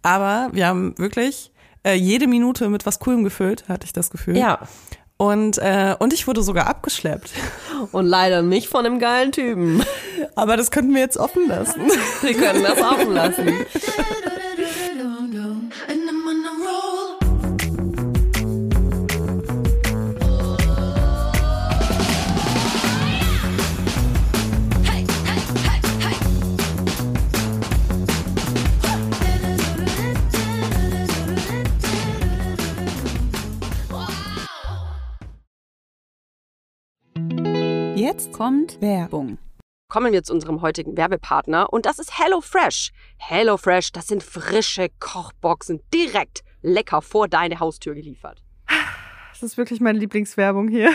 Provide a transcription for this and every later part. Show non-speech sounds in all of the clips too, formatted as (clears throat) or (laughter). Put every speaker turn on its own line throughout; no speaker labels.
Aber wir haben wirklich äh, jede Minute mit was Coolem gefüllt, hatte ich das Gefühl.
Ja.
Und, äh, und ich wurde sogar abgeschleppt. (laughs)
Und leider nicht von einem geilen Typen.
Aber das könnten wir jetzt offen lassen.
Wir können das offen lassen. (laughs)
Jetzt kommt Werbung.
Kommen wir zu unserem heutigen Werbepartner und das ist HelloFresh. HelloFresh, das sind frische Kochboxen direkt lecker vor deine Haustür geliefert.
Das ist wirklich meine Lieblingswerbung hier.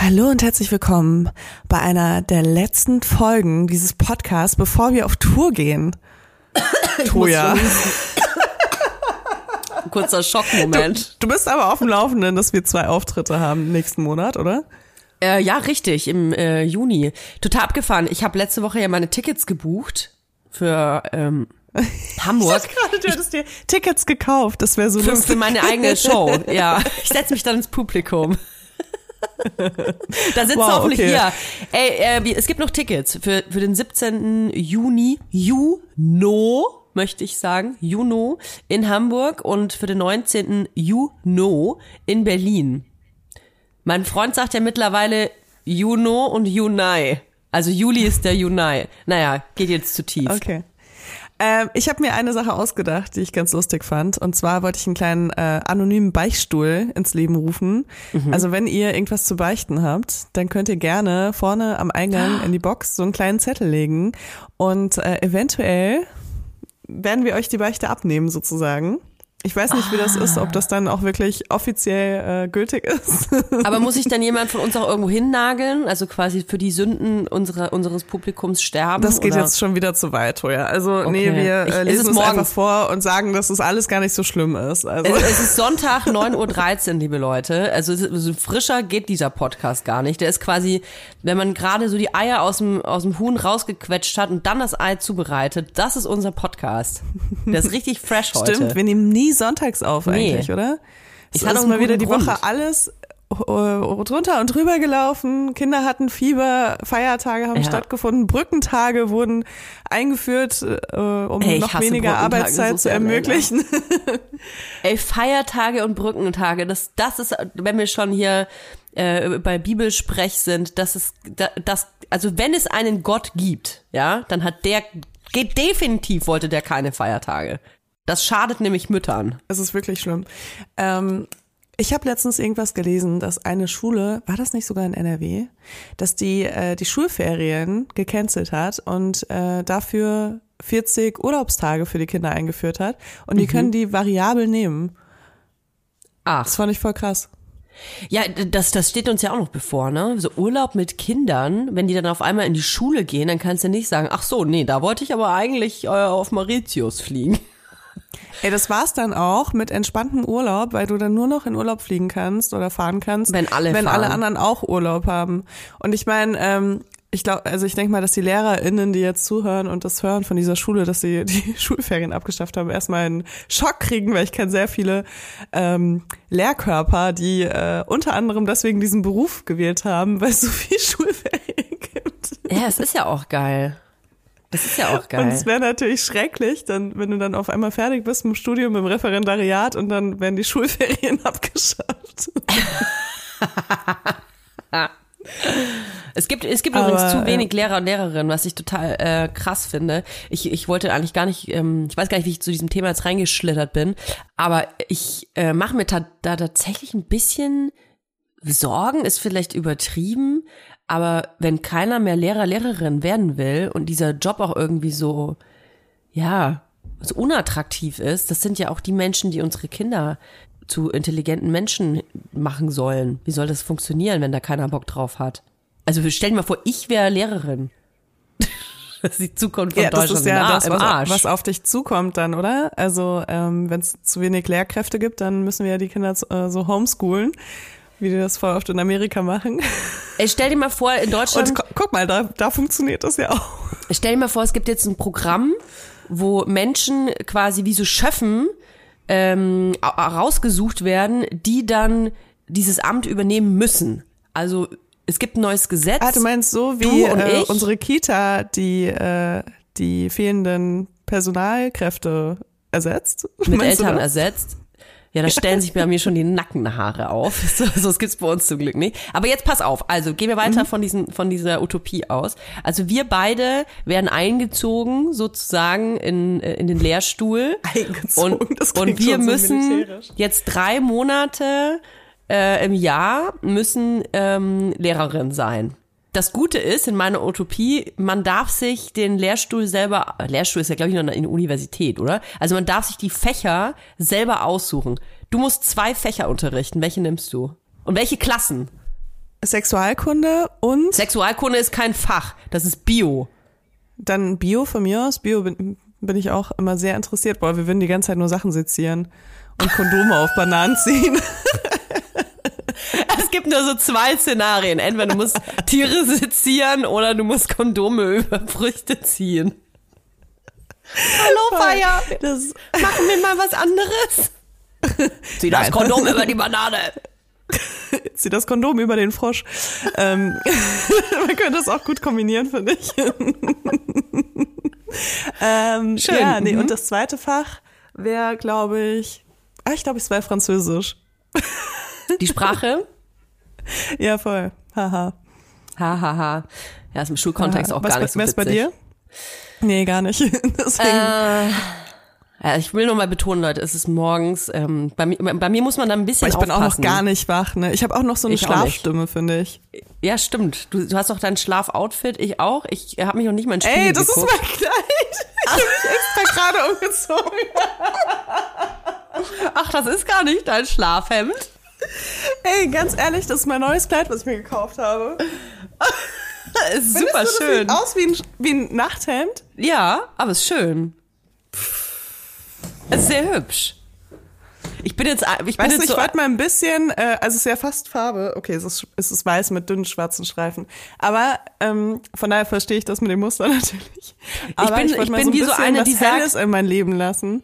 Hallo und herzlich willkommen bei einer der letzten Folgen dieses Podcasts, bevor wir auf Tour gehen. (coughs) Toja. (laughs)
Kurzer Schockmoment.
Du bist aber auf dem Laufenden, dass wir zwei Auftritte haben nächsten Monat, oder?
Äh, ja, richtig, im äh, Juni. Total abgefahren. Ich habe letzte Woche ja meine Tickets gebucht für ähm, (laughs) Hamburg.
Ich gerade, du hattest dir Tickets gekauft, das wäre so
Für, für
lustig.
meine eigene Show, (laughs) ja. Ich setze mich dann ins Publikum. (laughs) da sitzt
Wow,
hoffentlich
okay.
hier. Ey, äh, es gibt noch Tickets für, für den 17. Juni, Juno, möchte ich sagen, Juno in Hamburg und für den 19. Juno in Berlin. Mein Freund sagt ja mittlerweile Juno und Junai. Also Juli ist der Junai. Naja, geht jetzt zu tief.
Okay. Ähm, ich habe mir eine Sache ausgedacht, die ich ganz lustig fand. Und zwar wollte ich einen kleinen äh, anonymen Beichtstuhl ins Leben rufen. Also wenn ihr irgendwas zu beichten habt, dann könnt ihr gerne vorne am Eingang in die Box so einen kleinen Zettel legen. Und äh, eventuell werden wir euch die Beichte abnehmen sozusagen. Ich weiß nicht, wie das ist, ob das dann auch wirklich offiziell äh, gültig ist. (laughs)
Aber muss sich dann (laughs) jemand von uns auch irgendwo hinnageln? Also quasi für die Sünden unserer, unseres Publikums sterben?
Das geht
oder?
jetzt schon wieder zu weit, Toja. Also nee,
Okay.
wir
Ich-
äh,
es
lesen es
morgen.
einfach vor und sagen, dass es alles gar nicht so schlimm ist. Also
Es, es ist Sonntag, (laughs) 9.13 Uhr, liebe Leute. Also es ist- so frischer geht dieser Podcast gar nicht. Der ist quasi, wenn man gerade so die Eier aus dem, aus dem Huhn rausgequetscht hat und dann das Ei zubereitet, das ist unser Podcast. Der ist richtig fresh heute.
Stimmt, wir nehmen nie sonntags auf
Nee.
eigentlich, oder?
Ich
Es
hatte auch
mal wieder die
Grund.
Woche alles äh, drunter und drüber gelaufen, Kinder hatten Fieber, Feiertage haben
Ja.
stattgefunden, Brückentage wurden eingeführt, äh, um
Ey, ich
noch weniger Arbeitszeit zu ermöglichen.
Ey, Feiertage und Brückentage, das, das ist, wenn wir schon hier äh, bei Bibelsprech sind, das ist, da- das, also wenn es einen Gott gibt, ja, dann hat der, geht definitiv wollte der keine Feiertage. Das schadet nämlich Müttern.
Es ist wirklich schlimm. Ähm, ich habe letztens irgendwas gelesen, dass eine Schule, war das nicht sogar in NRW, dass die äh, die Schulferien gecancelt hat und äh, dafür 40 Urlaubstage für die Kinder eingeführt hat und die können die variabel nehmen.
Ach.
Das fand ich voll krass.
Ja, das, das steht uns ja auch noch bevor, ne? So Urlaub mit Kindern, wenn die dann auf einmal in die Schule gehen, dann kannst du nicht sagen, ach so, nee, da wollte ich aber eigentlich äh, auf Mauritius fliegen.
Ey, das war's dann auch mit entspanntem Urlaub, weil du dann nur noch in Urlaub fliegen kannst oder fahren kannst,
Wenn alle
wenn
fahren.
alle anderen auch Urlaub haben. Und ich meine, ähm, ich glaube, also ich denke mal, dass die LehrerInnen, die jetzt zuhören und das hören von dieser Schule, dass sie (laughs) die Schulferien abgeschafft haben, erstmal einen Schock kriegen, weil ich kenne sehr viele ähm, Lehrkörper, die äh, unter anderem deswegen diesen Beruf gewählt haben, weil es so viel (laughs) Schulferien gibt.
Ja, es ist ja auch geil. Das ist ja auch
Und
geil.
es wäre natürlich schrecklich, dann, wenn du dann auf einmal fertig bist im Studium, im Referendariat und dann werden die (laughs) Schulferien abgeschafft.
Es gibt, es gibt
Aber,
übrigens zu wenig Lehrer und Lehrerinnen, was ich total äh, krass finde. Ich, ich wollte eigentlich gar nicht, ähm, ich weiß gar nicht, wie ich zu diesem Thema jetzt reingeschlittert bin, aber ich äh, mache mir ta da tatsächlich ein bisschen Sorgen, ist vielleicht übertrieben, aber wenn keiner mehr Lehrer, Lehrerin werden will und dieser Job auch irgendwie so, ja, so unattraktiv ist, das sind ja auch die Menschen, die unsere Kinder zu intelligenten Menschen machen sollen. Wie soll das funktionieren, wenn da keiner Bock drauf hat? Also stell dir mal vor, ich wäre Lehrerin. (laughs) das ist die Zukunft von
Ja, das
Deutschland
ist ja
Ar-
das, was,
Arsch.
was auf dich zukommt dann, oder? Also ähm, wenn es zu wenig Lehrkräfte gibt, dann müssen wir ja die Kinder äh, so homeschoolen, wie die das voll oft in Amerika machen.
Ey, stell dir mal vor, in Deutschland
Und gu guck mal, da, da funktioniert das ja auch.
Stell dir mal vor, es gibt jetzt ein Programm, wo Menschen quasi wie so Schöffen ähm, rausgesucht werden, die dann dieses Amt übernehmen müssen. Also es gibt ein neues Gesetz.
Ah, du meinst so wie äh,
ich?
unsere Kita, die äh, die fehlenden Personalkräfte ersetzt?
mit Eltern ersetzt. Ja, da stellen sich bei mir schon die Nackenhaare auf. (laughs) So, so das gibt's bei uns zum Glück nicht. Aber jetzt pass auf. Also gehen wir
Mhm.
weiter von diesem, von dieser Utopie aus. Also wir beide werden eingezogen sozusagen in, äh, in den Lehrstuhl. (laughs)
Eingezogen,
Und, und wir
so
müssen jetzt drei Monate äh, im Jahr müssen ähm, Lehrerin sein. Das Gute ist in meiner Utopie, man darf sich den Lehrstuhl selber, Lehrstuhl ist ja glaube ich noch eine Universität, oder? Also man darf sich die Fächer selber aussuchen. Du musst zwei Fächer unterrichten. Welche nimmst du? Und welche Klassen?
Sexualkunde und
Sexualkunde ist kein Fach, das ist Bio.
dann Bio von mir aus. Bio bin, bin ich auch immer sehr interessiert. Boah, wir würden die ganze Zeit nur Sachen sezieren und Kondome auf Bananen ziehen. (laughs)
Es gibt nur so zwei Szenarien. Entweder du musst Tiere sezieren oder du musst Kondome über Früchte ziehen. Hallo, Feier.
Das,
Machen wir mal was anderes. (laughs) Zieh das
Nein.
Kondom über die Banane. (laughs)
zieh das Kondom über den Frosch. ähm, (laughs) man könnte das auch gut kombinieren, finde ich. ähm,
Schön,
Ja, nee,
mhm.
und das zweite Fach wäre, glaube ich, ah, ich glaube, es wäre Französisch.
Die Sprache? (laughs)
Ja, voll. Haha.
Hahaha. Ha, ha. Ja, ist im Schulkontext auch
was,
gar nicht so
was
witzig.
bei dir? Nee, gar nicht. (laughs) Deswegen.
Äh, ja, ich will nur mal betonen, Leute, es ist morgens. Ähm, bei, mir, bei mir muss man da ein bisschen
ich bin auch noch
aufpassen.
gar nicht wach, ne? Ich habe auch noch so eine
Ich.
Schlafstimme, finde ich.
Ja, stimmt. Du, du hast doch dein Schlafoutfit, ich auch. Ich habe mich noch nicht mal in Spiegel
Ey, das
geguckt.
ist mein Kleid. Ich habe mich extra gerade umgezogen.
Ach, das ist gar nicht dein Schlafhemd.
Ey, ganz ehrlich, das ist mein neues Kleid, was ich mir gekauft habe.
Ist
Findest
super
du, das
schön.
Sieht aus wie ein, wie ein Nachthemd.
Ja, aber ist schön. Es ist sehr hübsch. Ich bin jetzt, ich bin
Weißt du,
jetzt
ich
so,
wollte mal ein bisschen, äh, also es ist ja fast Farbe. Okay, es ist, es ist weiß mit dünnen schwarzen Streifen. Aber ähm, von daher verstehe ich das mit dem Muster (laughs) natürlich. Aber
bin-
wollte
ich
mal
bin
so
wie so eine, die sagt-
in mein Leben lassen.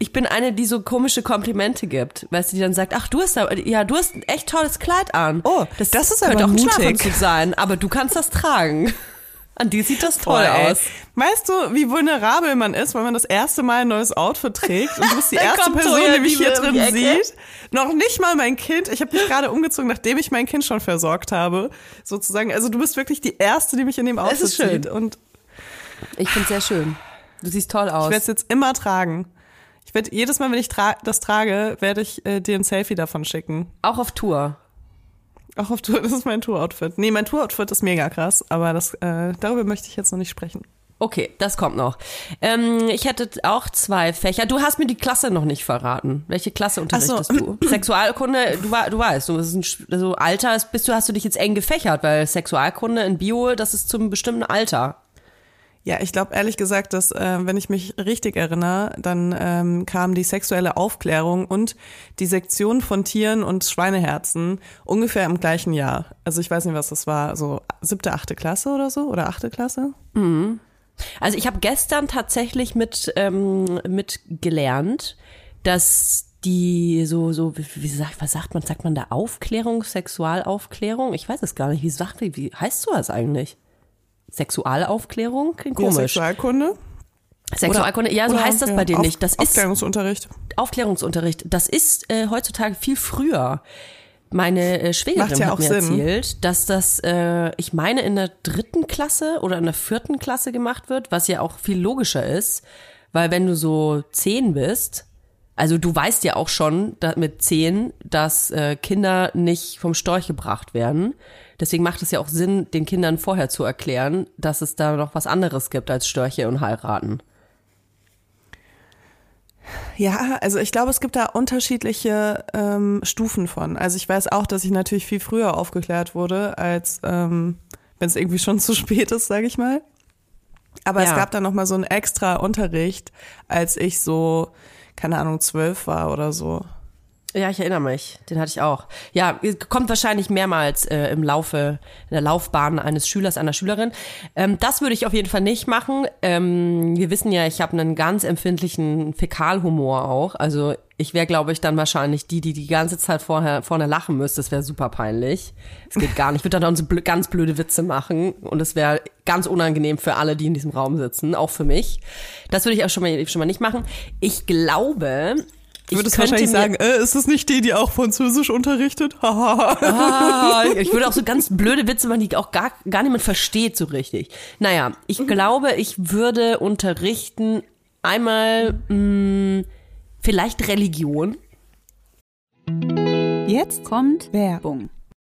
Ich bin eine, die so komische Komplimente gibt. Weißt du, die dann sagt, ach, du hast da, ja, du hast ein echt tolles Kleid an.
Oh, das ist
könnte
aber
auch ein
mutig.
Sein, aber du kannst das tragen. (laughs) An dir sieht das toll
Boah,
aus.
Weißt du, wie vulnerabel man ist, wenn man das erste Mal ein neues Outfit trägt und du bist die (laughs) erste Person, die mich hier drin sieht. Noch nicht mal mein Kind. Ich habe mich gerade umgezogen, nachdem ich mein Kind schon versorgt habe, sozusagen. Also du bist wirklich die erste, die mich in dem Outfit
ist schön.
sieht und
Ich find's sehr schön. Du siehst toll
ich
aus.
werde es jetzt immer tragen. Ich werde jedes Mal, wenn ich tra das trage, werde ich äh, dir ein Selfie davon schicken.
Auch auf Tour.
Auch auf Tour, (laughs) das ist mein Tour-Outfit. Nee, mein Tour-Outfit ist mega krass, aber das, äh, darüber möchte ich jetzt noch nicht sprechen.
Okay, das kommt noch. Ähm, ich hätte auch zwei Fächer. Du hast mir die Klasse noch nicht verraten. Welche Klasse unterrichtest
so.
du? (clears throat) Sexualkunde, du, du weißt, du bist ein, Sch- so Alter, ist- bist du, hast du dich jetzt eng gefächert, weil Sexualkunde in Bio, das ist zum bestimmten Alter.
Ja, ich glaube ehrlich gesagt, dass äh, wenn ich mich richtig erinnere, dann ähm, kam die sexuelle Aufklärung und die Sektion von Tieren und Schweineherzen ungefähr im gleichen Jahr. Also ich weiß nicht, was das war, so siebte, achte Klasse oder so oder achte Klasse.
Also ich habe gestern tatsächlich mit, ähm, mit gelernt, dass die so, so, wie, sagt, was sagt man, sagt man da Aufklärung, Sexualaufklärung? Ich weiß es gar nicht. Wie sagt, wie, heißt so das eigentlich? Sexualaufklärung? Klingt
Ja,
komisch.
Sexualkunde.
Sexualkunde, ja, so
Oder,
heißt das
ja,
bei dir
Auf-
nicht. Das ist
Aufklärungsunterricht.
Aufklärungsunterricht. Das ist äh, heutzutage viel früher. Meine äh, Schwägerin
ja
hat mir
Sinn.
erzählt, dass das, äh, ich meine, in der dritten Klasse oder in der vierten Klasse gemacht wird, was ja auch viel logischer ist, weil wenn du so zehn bist, also du weißt ja auch schon mit zehn, dass äh, Kinder nicht vom Storch gebracht werden. Deswegen macht es ja auch Sinn, den Kindern vorher zu erklären, dass es da noch was anderes gibt als Störche und heiraten.
Ja, also ich glaube, es gibt da unterschiedliche ähm, Stufen von. Also ich weiß auch, dass ich natürlich viel früher aufgeklärt wurde, als ähm, wenn es irgendwie schon (laughs) zu spät ist, sage ich mal. Aber es
Ja.
gab dann noch mal so einen extra Unterricht, als ich so, keine Ahnung, zwölf war oder so.
Ja, ich erinnere mich. Den hatte ich auch. Ja, kommt wahrscheinlich mehrmals äh, im Laufe, in der Laufbahn eines Schülers, einer Schülerin. Ähm, das würde ich auf jeden Fall nicht machen. Ähm, wir wissen ja, ich habe einen ganz empfindlichen Fäkalhumor auch. Also ich wäre, glaube ich, dann wahrscheinlich die, die die ganze Zeit vorher vorne lachen müsste. Das wäre super peinlich. Es geht gar nicht. Ich würde dann so blö ganz blöde Witze machen und es wäre ganz unangenehm für alle, die in diesem Raum sitzen, auch für mich. Das würde ich auch schon mal schon mal nicht machen. Ich glaube,
Du würdest wahrscheinlich sagen, äh, ist das nicht die, die auch Französisch unterrichtet? (laughs) Haha.
Ah, ich würde auch so ganz blöde Witze machen, die auch gar, gar niemand versteht so richtig. Naja, ich glaube, ich würde unterrichten einmal mh, vielleicht Religion.
Jetzt kommt Werbung.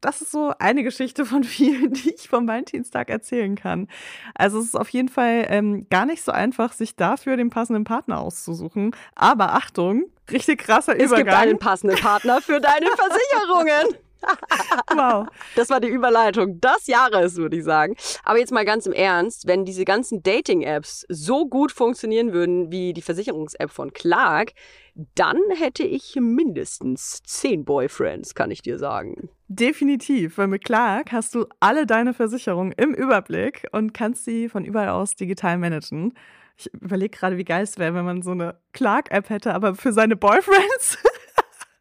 das ist so eine Geschichte von (laughs) vielen, die ich vom Valentinstag erzählen kann. Also es ist auf jeden Fall ähm, gar nicht so einfach, sich dafür den passenden Partner auszusuchen. Aber Achtung, richtig krasser
es gibt
Übergang.
einen passenden Partner für deine (laughs) Versicherungen.
Wow.
Das war die Überleitung des Jahres, würde ich sagen. Aber jetzt mal ganz im Ernst, wenn diese ganzen Dating-Apps so gut funktionieren würden wie die Versicherungs-App von Clark, dann hätte ich mindestens zehn Boyfriends, kann ich dir sagen.
Definitiv, weil mit Clark hast du alle deine Versicherungen im Überblick und kannst sie von überall aus digital managen. Ich überlege gerade, wie geil es wäre, wenn man so eine Clark-App hätte, aber für seine Boyfriends. (laughs)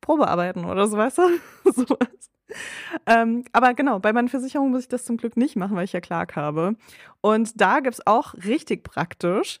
Probearbeiten oder so, weißt du? (laughs) Sowas. Ähm, aber genau, bei meinen Versicherungen muss ich das zum Glück nicht machen, weil ich ja Clark habe. Und da gibt's auch richtig praktisch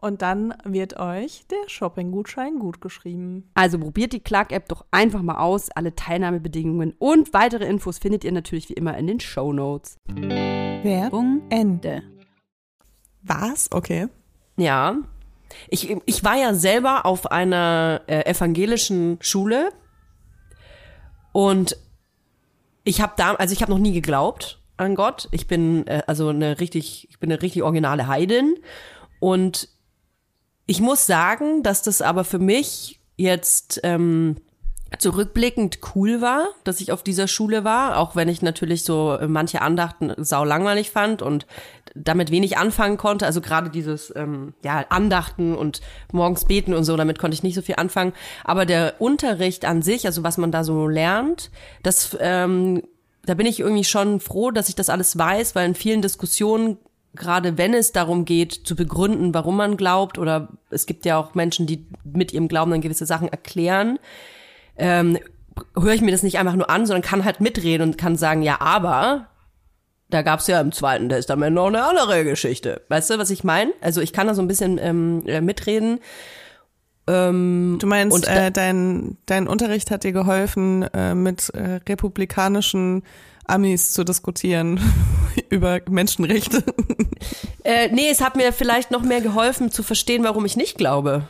Und dann wird euch der Shopping-Gutschein gut geschrieben.
Also probiert die Clark-App doch einfach mal aus. Alle Teilnahmebedingungen und weitere Infos findet ihr natürlich wie immer in den Show Notes.
Werbung Ende.
Was? Okay.
Ja. Ich, ich war ja selber auf einer äh, evangelischen Schule und ich habe da, also ich habe noch nie geglaubt an Gott. Ich bin äh, also eine richtig, ich bin eine richtig originale Heidin und ich muss sagen, dass das aber für mich jetzt ähm, zurückblickend cool war, dass ich auf dieser Schule war, auch wenn ich natürlich so manche Andachten sau langweilig fand und damit wenig anfangen konnte. Also gerade dieses ähm, ja Andachten und morgens beten und so, damit konnte ich nicht so viel anfangen. Aber der Unterricht an sich, also was man da so lernt, das ähm, da bin ich irgendwie schon froh, dass ich das alles weiß, weil in vielen Diskussionen gerade wenn es darum geht, zu begründen, warum man glaubt, oder es gibt ja auch Menschen, die mit ihrem Glauben dann gewisse Sachen erklären, ähm, höre ich mir das nicht einfach nur an, sondern kann halt mitreden und kann sagen, ja, aber da gab's ja im Zweiten Testament noch eine andere Geschichte. Weißt du, was ich meine? Also ich kann da so ein bisschen ähm, äh, mitreden. Ähm,
Du meinst,
Und
äh, dein, dein Unterricht hat dir geholfen, äh, mit äh, republikanischen Amis zu diskutieren (laughs) über Menschenrechte.
äh, nee, es hat mir vielleicht noch mehr geholfen zu verstehen, warum ich nicht glaube.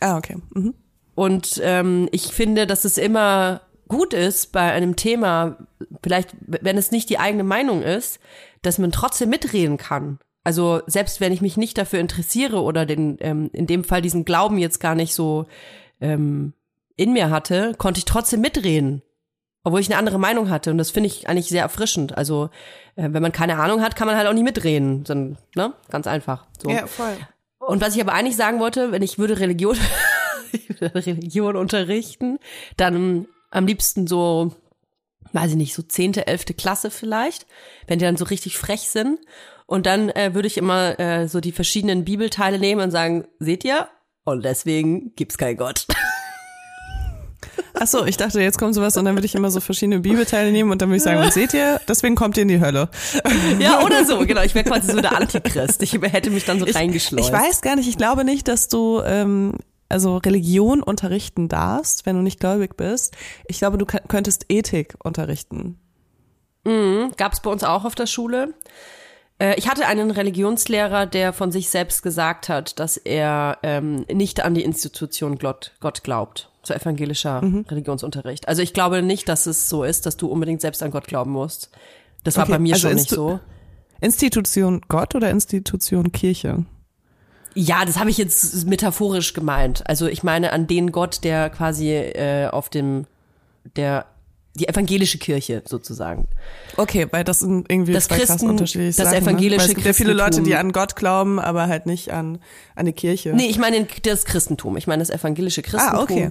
ah, okay. Mhm.
Und ähm, ich finde, dass es immer gut ist bei einem Thema, vielleicht wenn es nicht die eigene Meinung ist, dass man trotzdem mitreden kann. Also selbst wenn ich mich nicht dafür interessiere oder den ähm, in dem Fall diesen Glauben jetzt gar nicht so ähm, in mir hatte, konnte ich trotzdem mitreden, obwohl ich eine andere Meinung hatte. Und das finde ich eigentlich sehr erfrischend. Also äh, wenn man keine Ahnung hat, kann man halt auch nicht mitreden. Dann, ne? Ganz einfach. So.
Ja, voll.
Und was ich aber eigentlich sagen wollte, wenn ich würde Religion, (laughs) ich würde Religion unterrichten, dann am liebsten so, weiß ich nicht, so zehnte, elfte Klasse vielleicht, wenn die dann so richtig frech sind. Und dann äh, würde ich immer äh, so die verschiedenen Bibelteile nehmen und sagen, seht ihr? Und deswegen gibt's kein Gott. (laughs)
Ach so, ich dachte, jetzt kommt sowas und dann würde ich immer so verschiedene Bibelteile nehmen und dann würde ich sagen, und seht ihr, deswegen kommt ihr in die Hölle.
ja, oder so, genau. Ich wäre quasi so der Antichrist. Ich hätte mich dann so reingeschleust.
Ich weiß gar nicht, ich glaube nicht, dass du ähm, also Religion unterrichten darfst, wenn du nicht gläubig bist. Ich glaube, du kö- könntest Ethik unterrichten.
Gab's bei uns auch auf der Schule. Äh, Ich hatte einen Religionslehrer, der von sich selbst gesagt hat, dass er ähm, nicht an die Institution Gott, Gott glaubt. So evangelischer Religionsunterricht. Also ich glaube nicht, dass es so ist, dass du unbedingt selbst an Gott glauben musst. Das war
Okay,
bei mir
also
schon nicht so.
Institution Gott oder Institution Kirche?
Ja, das habe ich jetzt metaphorisch gemeint. Also ich meine an den Gott, der quasi äh, auf dem, der die evangelische Kirche sozusagen.
Okay, weil das sind irgendwie
Das
zwei krass
Christen-
unterschiedliche
das
Sachen,
evangelische
ne? Es gibt ja viele Leute, die an Gott glauben, aber halt nicht an, an eine Kirche.
Nee, ich meine das Christentum. Ich meine das evangelische Christentum.
Ah, okay.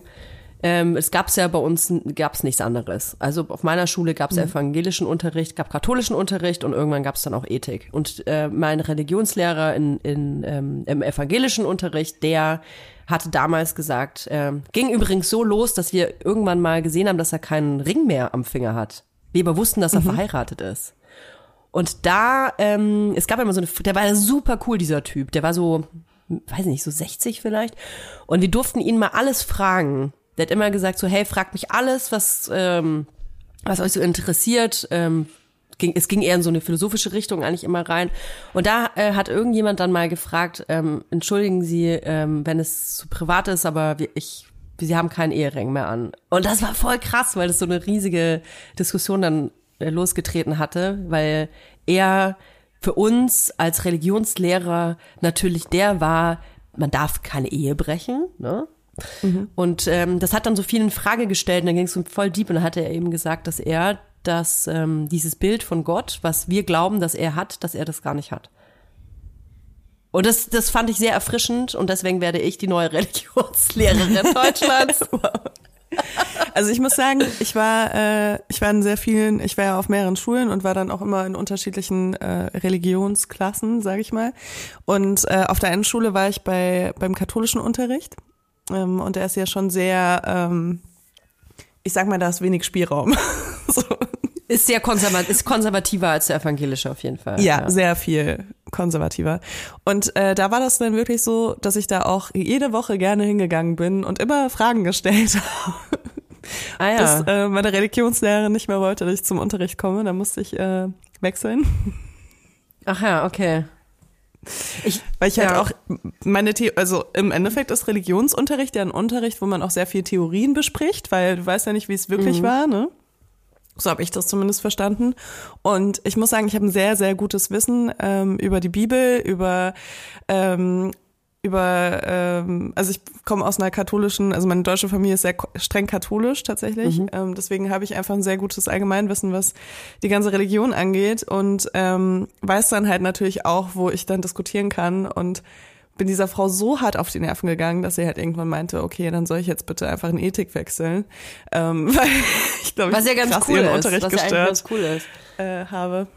Ähm, es gab's ja bei uns gab's nichts anderes. Also auf meiner Schule gab's
Mhm.
evangelischen Unterricht, gab katholischen Unterricht und irgendwann gab's dann auch Ethik. Und äh, mein Religionslehrer in, in, ähm, im evangelischen Unterricht, der hatte damals gesagt, ähm, ging übrigens so los, dass wir irgendwann mal gesehen haben, dass er keinen Ring mehr am Finger hat. Wir aber wussten, dass er verheiratet ist. Und da, ähm, es gab immer so eine, der war super cool, dieser Typ. Der war so, weiß nicht, so 60 vielleicht. Und wir durften ihn mal alles fragen. Der hat immer gesagt so, hey, fragt mich alles, was, ähm, was euch so interessiert. Ähm, ging, es ging eher in so eine philosophische Richtung eigentlich immer rein. Und da äh, hat irgendjemand dann mal gefragt, ähm, entschuldigen Sie, ähm, wenn es zu privat ist, aber wir, ich, Sie haben keinen Ehering mehr an. Und das war voll krass, weil das so eine riesige Diskussion dann äh, losgetreten hatte, weil er für uns als Religionslehrer natürlich der war, man darf keine Ehe brechen, ne? Und ähm, das hat dann so viel in Frage gestellt und dann ging es so voll deep und dann hat er eben gesagt, dass er das, ähm, dieses Bild von Gott, was wir glauben, dass er hat, dass er das gar nicht hat. Und das, das fand ich sehr erfrischend und deswegen werde ich die neue (laughs) Religionslehrerin Deutschlands. (laughs)
Also ich muss sagen, ich war, äh, ich war in sehr vielen, ich war ja auf mehreren Schulen und war dann auch immer in unterschiedlichen äh, Religionsklassen, sage ich mal. Und äh, auf der einen Schule war ich bei beim katholischen Unterricht ähm, und der ist ja schon sehr, ähm, ich sag mal, da ist wenig Spielraum. (laughs) so.
Ist sehr konservat ist konservativer als der evangelische auf jeden Fall.
Ja, sehr viel konservativer. Und äh, da war das dann wirklich so, dass ich da auch jede Woche gerne hingegangen bin und immer Fragen gestellt (laughs) habe.
Ah ja.
Bis äh, meine Religionslehrerin nicht mehr wollte, dass ich zum Unterricht komme. Da musste ich äh, wechseln.
Ach ja, okay. Ich,
Weil ich halt
Ja.
auch meine The also im Endeffekt ist Religionsunterricht ja ein Unterricht, wo man auch sehr viel Theorien bespricht, weil du weißt ja nicht, wie es wirklich
Mhm.
war, ne? So habe ich das zumindest verstanden. Und ich muss sagen, ich habe ein sehr, sehr gutes Wissen ähm, über die Bibel, über ähm, über, ähm, also ich komme aus einer katholischen, also meine deutsche Familie ist sehr streng katholisch tatsächlich. Ähm, deswegen habe ich einfach ein sehr gutes Allgemeinwissen, was die ganze Religion angeht und ähm, weiß dann halt natürlich auch, wo ich dann diskutieren kann und bin dieser Frau so hart auf die Nerven gegangen, dass sie halt irgendwann meinte, okay, dann soll ich jetzt bitte einfach in Ethik wechseln, ähm, (laughs) weil ich glaube,
was ja
ich
ganz
krass
cool
ihren
ist.
Unterricht
was ja
gestört
ganz cool ist.
äh, habe.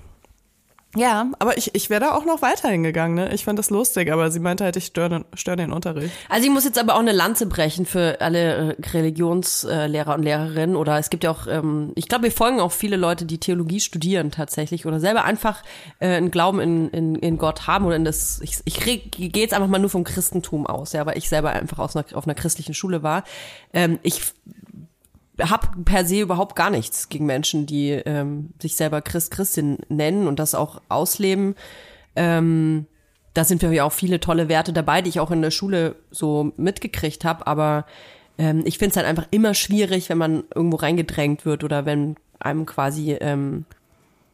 Ja, aber ich, ich wäre da auch noch weiter hingegangen. Ne? Ich fand das lustig, aber sie meinte halt, ich störe stör den Unterricht.
Also ich muss jetzt aber auch eine Lanze brechen für alle äh, Religionslehrer und Lehrerinnen oder es gibt ja auch, ähm, ich glaube, wir folgen auch viele Leute, die Theologie studieren tatsächlich oder selber einfach äh, einen Glauben in, in, in Gott haben oder in das, ich, ich gehe jetzt einfach mal nur vom Christentum aus, ja, weil ich selber einfach aus einer, auf einer christlichen Schule war. Ähm, ich habe per se überhaupt gar nichts gegen Menschen, die ähm, sich selber Christ, Christin nennen und das auch ausleben. Ähm, da sind wir ja auch viele tolle Werte dabei, die ich auch in der Schule so mitgekriegt habe. Aber ähm, ich finde es halt einfach immer schwierig, wenn man irgendwo reingedrängt wird oder wenn einem quasi, ähm,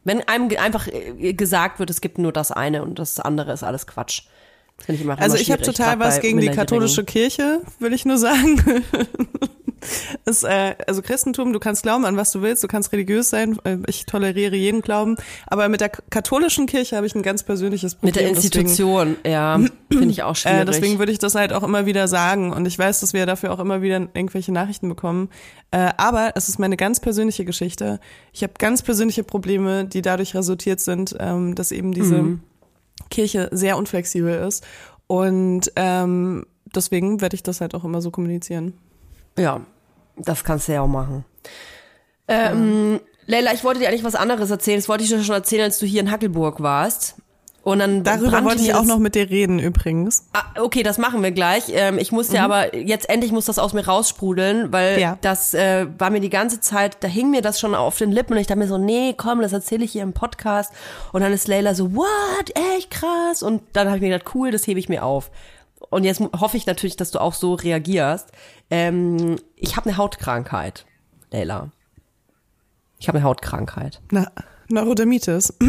wenn einem einfach äh, gesagt wird, es gibt nur das eine und das andere ist alles Quatsch. Ich immer
Also ich habe total was gegen die katholische Kirche, will ich nur sagen. (laughs) ist, äh, also Christentum, du kannst glauben an was du willst, du kannst religiös sein, äh, ich toleriere jeden Glauben, aber mit der katholischen Kirche habe ich ein ganz persönliches Problem.
Mit der
deswegen-
Institution, ja, finde ich auch (clears throat) schwierig.
Äh, deswegen würde ich das halt auch immer wieder sagen. Und ich weiß, dass wir dafür auch immer wieder irgendwelche Nachrichten bekommen. Äh, aber es ist meine ganz persönliche Geschichte. Ich habe ganz persönliche Probleme, die dadurch resultiert sind, ähm, dass eben diese Kirche sehr unflexibel ist. Und ähm, deswegen werde ich das halt auch immer so kommunizieren.
Ja, das kannst du ja auch machen. Ähm, Leila, ich wollte dir eigentlich was anderes erzählen. Das wollte ich dir schon erzählen, als du hier in Hackelburg warst. Und dann
Darüber wollte ich auch noch mit dir reden übrigens.
Ah, okay, das machen wir gleich. Ähm, ich muss ja aber jetzt endlich muss das aus mir raussprudeln, weil
Ja.
das äh, war mir die ganze Zeit, da hing mir das schon auf den Lippen und ich dachte mir so, nee, komm, das erzähle ich hier im Podcast. Und dann ist Leila so, what, echt krass. Und dann habe ich mir gedacht, cool, das hebe ich mir auf. Und jetzt hoffe ich natürlich, dass du auch so reagierst. Ähm, ich habe eine Hautkrankheit, Leila. Ich habe eine Hautkrankheit.
Na, Neurodermitis. (clears throat)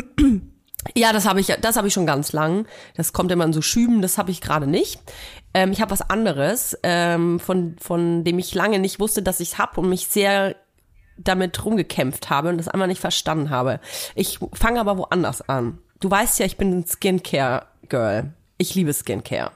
Ja, das habe ich, das habe ich schon ganz lang. Das kommt immer in so Schüben, das habe ich gerade nicht. Ähm, ich habe was anderes, ähm, von, von dem ich lange nicht wusste, dass ich es habe und mich sehr damit rumgekämpft habe und das einmal nicht verstanden habe. Ich fange aber woanders an. Du weißt ja, ich bin ein Skincare-Girl. Ich liebe Skincare.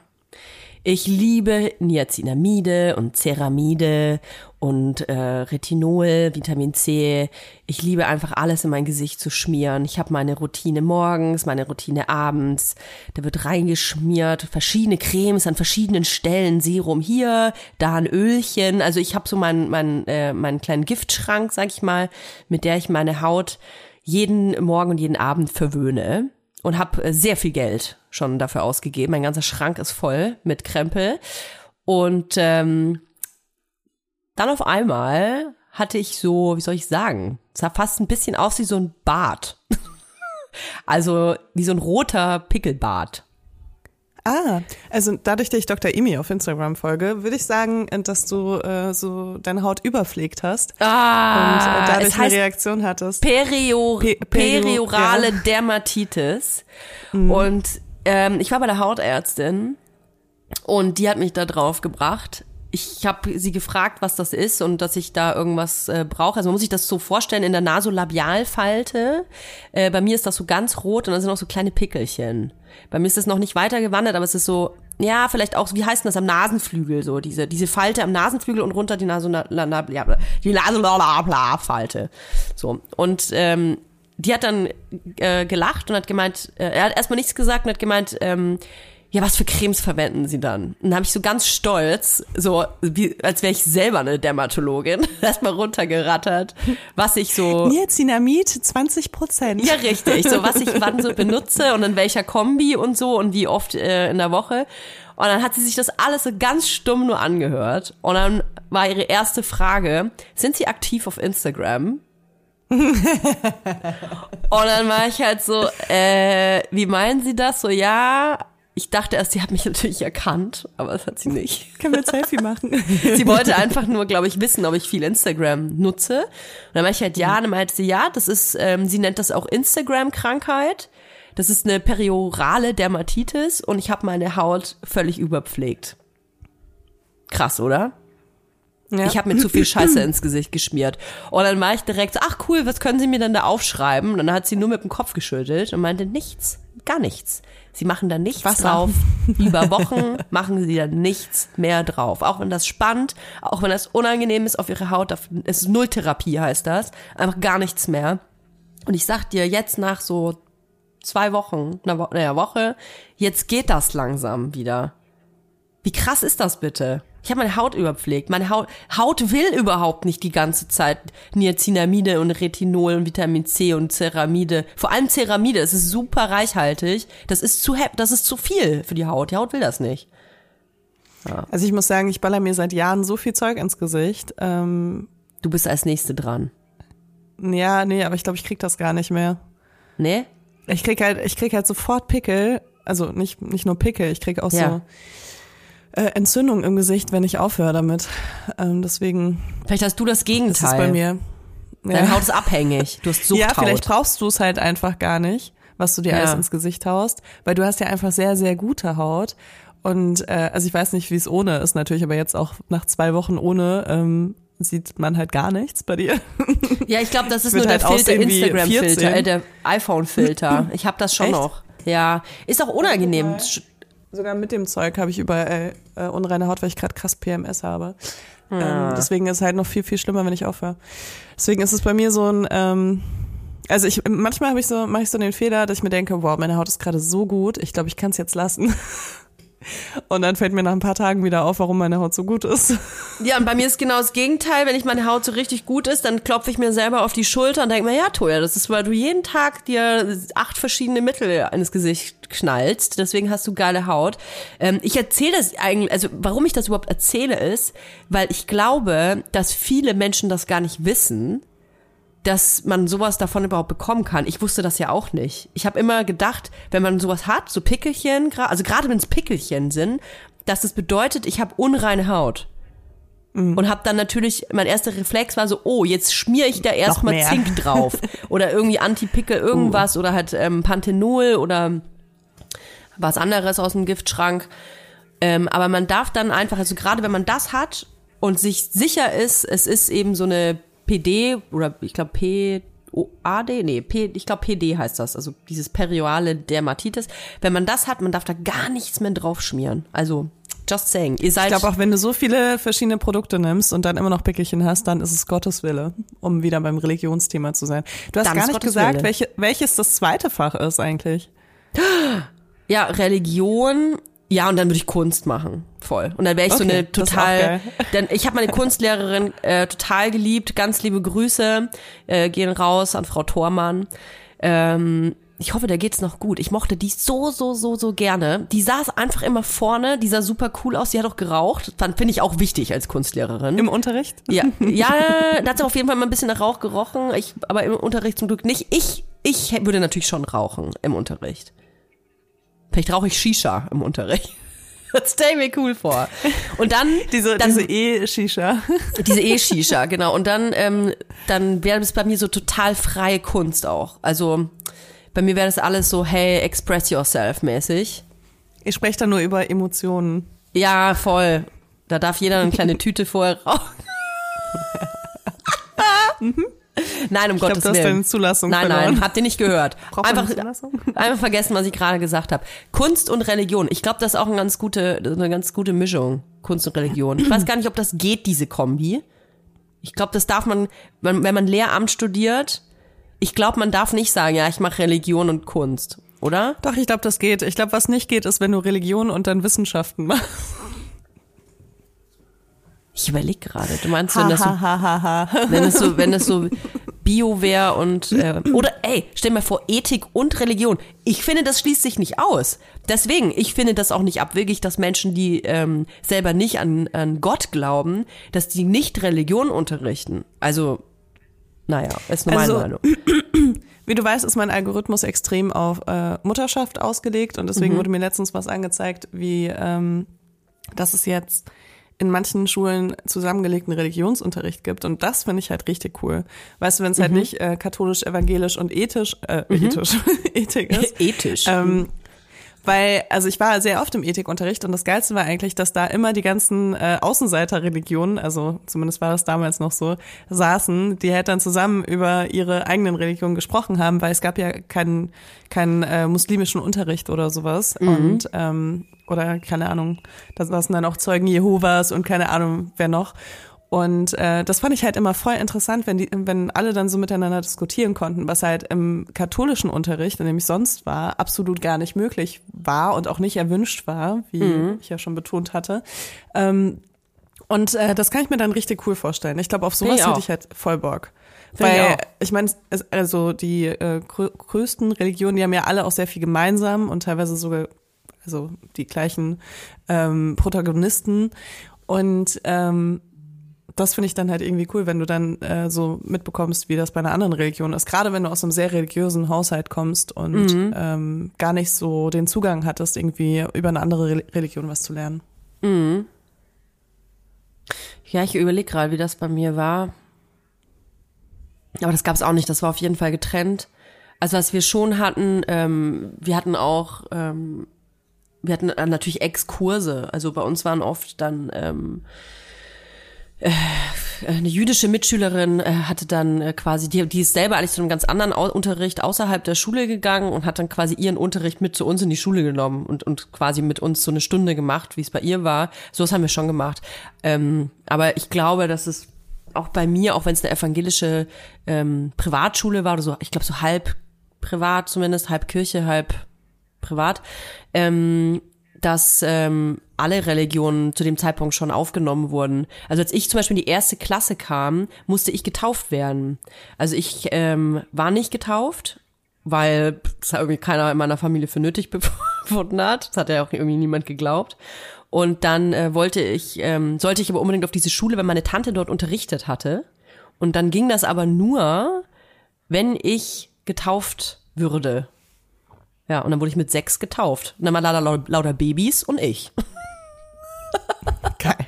Ich liebe Niacinamide und Ceramide und äh, Retinol, Vitamin C. Ich liebe einfach alles in mein Gesicht zu schmieren. Ich habe meine Routine morgens, meine Routine abends. Da wird reingeschmiert, verschiedene Cremes an verschiedenen Stellen, Serum hier, da ein Ölchen. Also ich habe so meinen mein, äh, meinen kleinen Giftschrank, sag ich mal, mit der ich meine Haut jeden Morgen und jeden Abend verwöhne und habe sehr viel Geld schon dafür ausgegeben. Mein ganzer Schrank ist voll mit Krempel. Und ähm, dann auf einmal hatte ich so, wie soll ich sagen, es sah fast ein bisschen aus wie so ein Bart. (laughs) also wie so ein roter Pickelbart.
Ah, also dadurch, dass ich Dr. Imi auf Instagram folge, würde ich sagen, dass du äh, so deine Haut überpflegt hast
Ah,
und äh, dadurch eine Reaktion hattest.
Perio,
Pe- Perio-
periorale
ja. Mhm.
Dermatitis. Und ähm, ich war bei der Hautärztin und die hat mich da drauf gebracht. Ich habe sie gefragt, was das ist und dass ich da irgendwas äh, brauche. Also man muss sich das so vorstellen, in der Nasolabialfalte. Äh, bei mir ist das so ganz rot und da sind auch so kleine Pickelchen. Bei mir ist das noch nicht weiter gewandert, aber es ist so, ja, vielleicht auch, wie heißt denn das, am Nasenflügel, so diese, diese Falte am Nasenflügel und runter die Nasolabialfalte. So. Und ähm, die hat dann äh, gelacht und hat gemeint, äh, er hat erstmal nichts gesagt und hat gemeint, ähm, ja, was für Cremes verwenden Sie dann? Und dann habe ich so ganz stolz, so wie, als wäre ich selber eine Dermatologin, (laughs) erstmal runtergerattert, was ich so.
Niacinamid 20 Prozent.
Ja, richtig. So, was ich (laughs) wann so benutze und in welcher Kombi und so und wie oft äh, in der Woche. Und dann hat sie sich das alles so ganz stumm nur angehört. Und dann war ihre erste Frage, sind Sie aktiv auf Instagram? (laughs) und dann war ich halt so, äh, wie meinen Sie das? So, ja. Ich dachte erst, sie hat mich (laughs) natürlich erkannt, aber das hat sie nicht.
Können wir ein Selfie machen? (laughs)
Sie wollte einfach nur, glaube ich, wissen, ob ich viel Instagram nutze. Und dann war ich halt, ja, und dann meinte sie, ja, das ist, ähm, sie nennt das auch Instagram-Krankheit. Das ist eine periorale Dermatitis und ich habe meine Haut völlig überpflegt. Krass, oder?
Ja.
Ich habe mir zu viel Scheiße ins Gesicht geschmiert. Und dann war ich direkt so, ach cool, was können Sie mir denn da aufschreiben? Und dann hat sie nur mit dem Kopf geschüttelt und meinte, nichts, gar nichts. Sie machen da nichts
Wasser.
drauf. (laughs) Über Wochen machen sie da nichts mehr drauf. Auch wenn das spannt, auch wenn das unangenehm ist auf ihre Haut, es ist Nulltherapie heißt das. Einfach gar nichts mehr. Und ich sag dir, jetzt nach so zwei Wochen, einer, Wo einer Woche, jetzt geht das langsam wieder. Wie krass ist das bitte? Ich habe meine Haut überpflegt. Meine Haut, Haut will überhaupt nicht die ganze Zeit Niacinamide und Retinol und Vitamin C und Ceramide. Vor allem Ceramide, es ist super reichhaltig. Das ist zu das ist zu viel für die Haut. Die Haut will das nicht.
Also ich muss sagen, ich baller mir seit Jahren so viel Zeug ins Gesicht. Ähm,
Du bist als Nächste dran.
ja, nee, aber ich glaube, ich krieg das gar nicht mehr.
Ne?
Ich krieg halt, ich krieg halt sofort Pickel. Also nicht, nicht nur Pickel, ich krieg auch
Ja.
so äh, Entzündung im Gesicht, wenn ich aufhöre damit. Ähm, deswegen
Vielleicht hast du das
ist
Gegenteil.
es bei mir.
Deine Haut ist abhängig. Du hast (laughs) Suchthaut.
Ja, vielleicht brauchst du es halt einfach gar nicht, was du dir
Ja.
alles ins Gesicht haust, weil du hast ja einfach sehr, sehr gute Haut. Und äh, also ich weiß nicht, wie es ohne ist natürlich, aber jetzt auch nach zwei Wochen ohne ähm, sieht man halt gar nichts bei dir.
Ja, ich glaube, das (laughs) ist nur der
halt
Filter, Instagram-Filter,
14.
äh, der iPhone-Filter. Ich habe das schon (laughs)
Echt?
noch. Ja, ist auch unangenehm.
Sogar mit dem Zeug habe ich überall äh, unreine Haut, weil ich gerade krass PMS habe. Ähm, deswegen ist es halt noch viel, viel schlimmer, wenn ich aufhöre. Deswegen ist es bei mir so ein, ähm, also ich manchmal habe ich so, mache ich so den Fehler, dass ich mir denke, wow, meine Haut ist gerade so gut, ich glaube, ich kann es jetzt lassen. (laughs) Und dann fällt mir nach ein paar Tagen wieder auf, warum meine Haut so gut ist.
Ja, und bei mir ist genau das Gegenteil. Wenn ich meine Haut so richtig gut ist, dann klopfe ich mir selber auf die Schulter und denke mir, ja, Toja, das ist, weil du jeden Tag dir acht verschiedene Mittel ins Gesicht knallst. Deswegen hast du geile Haut. Ähm, ich erzähle das eigentlich, also warum ich das überhaupt erzähle ist, weil ich glaube, dass viele Menschen das gar nicht wissen, dass man sowas davon überhaupt bekommen kann. Ich wusste das ja auch nicht. Ich habe immer gedacht, wenn man sowas hat, so Pickelchen, also gerade wenn es Pickelchen sind, dass das bedeutet, ich habe unreine Haut. Und hab dann natürlich, mein erster Reflex war so, oh, jetzt schmier ich da erstmal. Zink drauf. (laughs) oder irgendwie Antipickel irgendwas oder halt ähm, Panthenol oder was anderes aus dem Giftschrank. Ähm, aber man darf dann einfach, also gerade wenn man das hat und sich sicher ist, es ist eben so eine PD oder ich glaube PAD, nee, P, ich glaube PD heißt das, also dieses perioale Dermatitis. Wenn man das hat, man darf da gar nichts mehr drauf schmieren. Also, just saying. Ihr seid,
Ich glaube, auch wenn du so viele verschiedene Produkte nimmst und dann immer noch Pickelchen hast, dann ist es Gottes Wille, um wieder beim Religionsthema zu sein. Du hast
Dann
gar nicht
Gottes
gesagt, welche, welches das zweite Fach ist eigentlich.
ja, Religion, ja, und dann würde ich Kunst machen. Voll. Und dann wäre ich so
Okay,
eine
ist auch
total, (laughs) denn ich habe meine Kunstlehrerin äh, total geliebt, ganz liebe Grüße äh, gehen raus an Frau Thormann. Ähm, ich hoffe, der geht's noch gut. Ich mochte die so, so, so, so gerne. Die saß einfach immer vorne, die sah super cool aus, die hat auch geraucht. Fand finde ich auch wichtig als Kunstlehrerin.
Im Unterricht?
Ja, (laughs) ja, da hat sie auf jeden Fall mal ein bisschen nach Rauch gerochen, ich, aber im Unterricht zum Glück nicht. Ich, ich würde natürlich schon rauchen im Unterricht. Vielleicht rauche ich Shisha im Unterricht. (laughs) Das stell mir cool vor. Und dann (laughs)
Diese,
dann,
diese E-Shisha. (laughs)
diese E-Shisha, genau. Und dann, ähm, dann wäre es bei mir so total freie Kunst auch. Also bei mir wäre das alles so, hey, express yourself mäßig.
Ich spreche da nur über Emotionen.
Ja, voll. Da darf jeder eine kleine Tüte vorher rauchen. Nein, um
Ich
Gottes
hast
Willen.
deine Zulassung
Nein,
verloren.
nein, habt ihr nicht gehört.
Braucht
Einfach, (laughs) einfach vergessen, was ich gerade gesagt habe. Kunst und Religion. Ich glaube, das ist auch eine ganz gute, eine ganz gute Mischung. Kunst und Religion. Ich weiß gar nicht, ob das geht, diese Kombi. Ich glaube, das darf man, wenn, wenn man Lehramt studiert, ich glaube, man darf nicht sagen, ja, ich mache Religion und Kunst, oder?
Doch, ich glaube, das geht. Ich glaube, was nicht geht, ist, wenn du Religion und dann Wissenschaften machst.
Ich überlege gerade. Du meinst, wenn das so. Wenn es so, wenn es so Bio wäre und äh, (clears throat) oder ey, stell mir vor, Ethik und Religion. Ich finde, das schließt sich nicht aus. Deswegen, ich finde das auch nicht abwegig, dass Menschen, die ähm, selber nicht an, an Gott glauben, dass die nicht Religion unterrichten. Also, naja, ist nur meine
Also,
Meinung. (clears throat)
Wie du weißt, ist mein Algorithmus extrem auf äh, Mutterschaft ausgelegt und deswegen wurde mir letztens was angezeigt, wie ähm, dass es jetzt in manchen Schulen zusammengelegten Religionsunterricht gibt. Und das finde ich halt richtig cool. Weißt du, wenn es halt nicht äh, katholisch, evangelisch und ethisch, äh, ethisch, (laughs) Ethik ist,
Ethisch.
ähm, weil, also ich war sehr oft im Ethikunterricht und das Geilste war eigentlich, dass da immer die ganzen äh, Außenseiterreligionen, also zumindest war das damals noch so, saßen, die halt dann zusammen über ihre eigenen Religionen gesprochen haben, weil es gab ja keinen keinen äh, muslimischen Unterricht oder sowas und ähm, oder keine Ahnung, da saßen dann auch Zeugen Jehovas und keine Ahnung wer noch. Und äh, das fand ich halt immer voll interessant, wenn die, wenn alle dann so miteinander diskutieren konnten, was halt im katholischen Unterricht, in dem ich sonst war, absolut gar nicht möglich war und auch nicht erwünscht war, wie ich ja schon betont hatte. Ähm, und äh, das kann ich mir dann richtig cool vorstellen. Ich glaube, auf sowas
ich
hätte ich halt voll Bock.
Find ich
Weil
auch.
ich meine, also die äh, grö größten Religionen, die haben ja alle auch sehr viel gemeinsam und teilweise sogar also die gleichen ähm, Protagonisten. Und ähm, das finde ich dann halt irgendwie cool, wenn du dann äh, so mitbekommst, wie das bei einer anderen Religion ist. Gerade wenn du aus einem sehr religiösen Haushalt kommst und ähm, gar nicht so den Zugang hattest, irgendwie über eine andere Re Religion was zu lernen.
Ja, ich überlege gerade, wie das bei mir war. Aber das gab es auch nicht. Das war auf jeden Fall getrennt. Also was wir schon hatten, ähm, wir hatten auch, ähm, wir hatten äh, natürlich Exkurse. Also bei uns waren oft dann ähm, äh, eine jüdische Mitschülerin äh, hatte dann äh, quasi, die, die ist selber eigentlich zu einem ganz anderen Unterricht außerhalb der Schule gegangen und hat dann quasi ihren Unterricht mit zu uns in die Schule genommen und, und quasi mit uns so eine Stunde gemacht, wie es bei ihr war. So was haben wir schon gemacht. Ähm, aber ich glaube, dass es auch bei mir, auch wenn es eine evangelische ähm, Privatschule war oder so, ich glaube so halb privat zumindest, halb Kirche, halb privat, ähm, dass ähm, alle Religionen zu dem Zeitpunkt schon aufgenommen wurden. Also als ich zum Beispiel in die erste Klasse kam, musste ich getauft werden. Also ich ähm, war nicht getauft, weil das irgendwie keiner in meiner Familie für nötig (laughs) befunden hat. Das hat ja auch irgendwie niemand geglaubt. Und dann äh, wollte ich, ähm, sollte ich aber unbedingt auf diese Schule, weil meine Tante dort unterrichtet hatte. Und dann ging das aber nur, wenn ich getauft würde. Ja, und dann wurde ich mit sechs getauft. Und dann waren lauter, lauter Babys und ich. (laughs) (laughs)
Geil.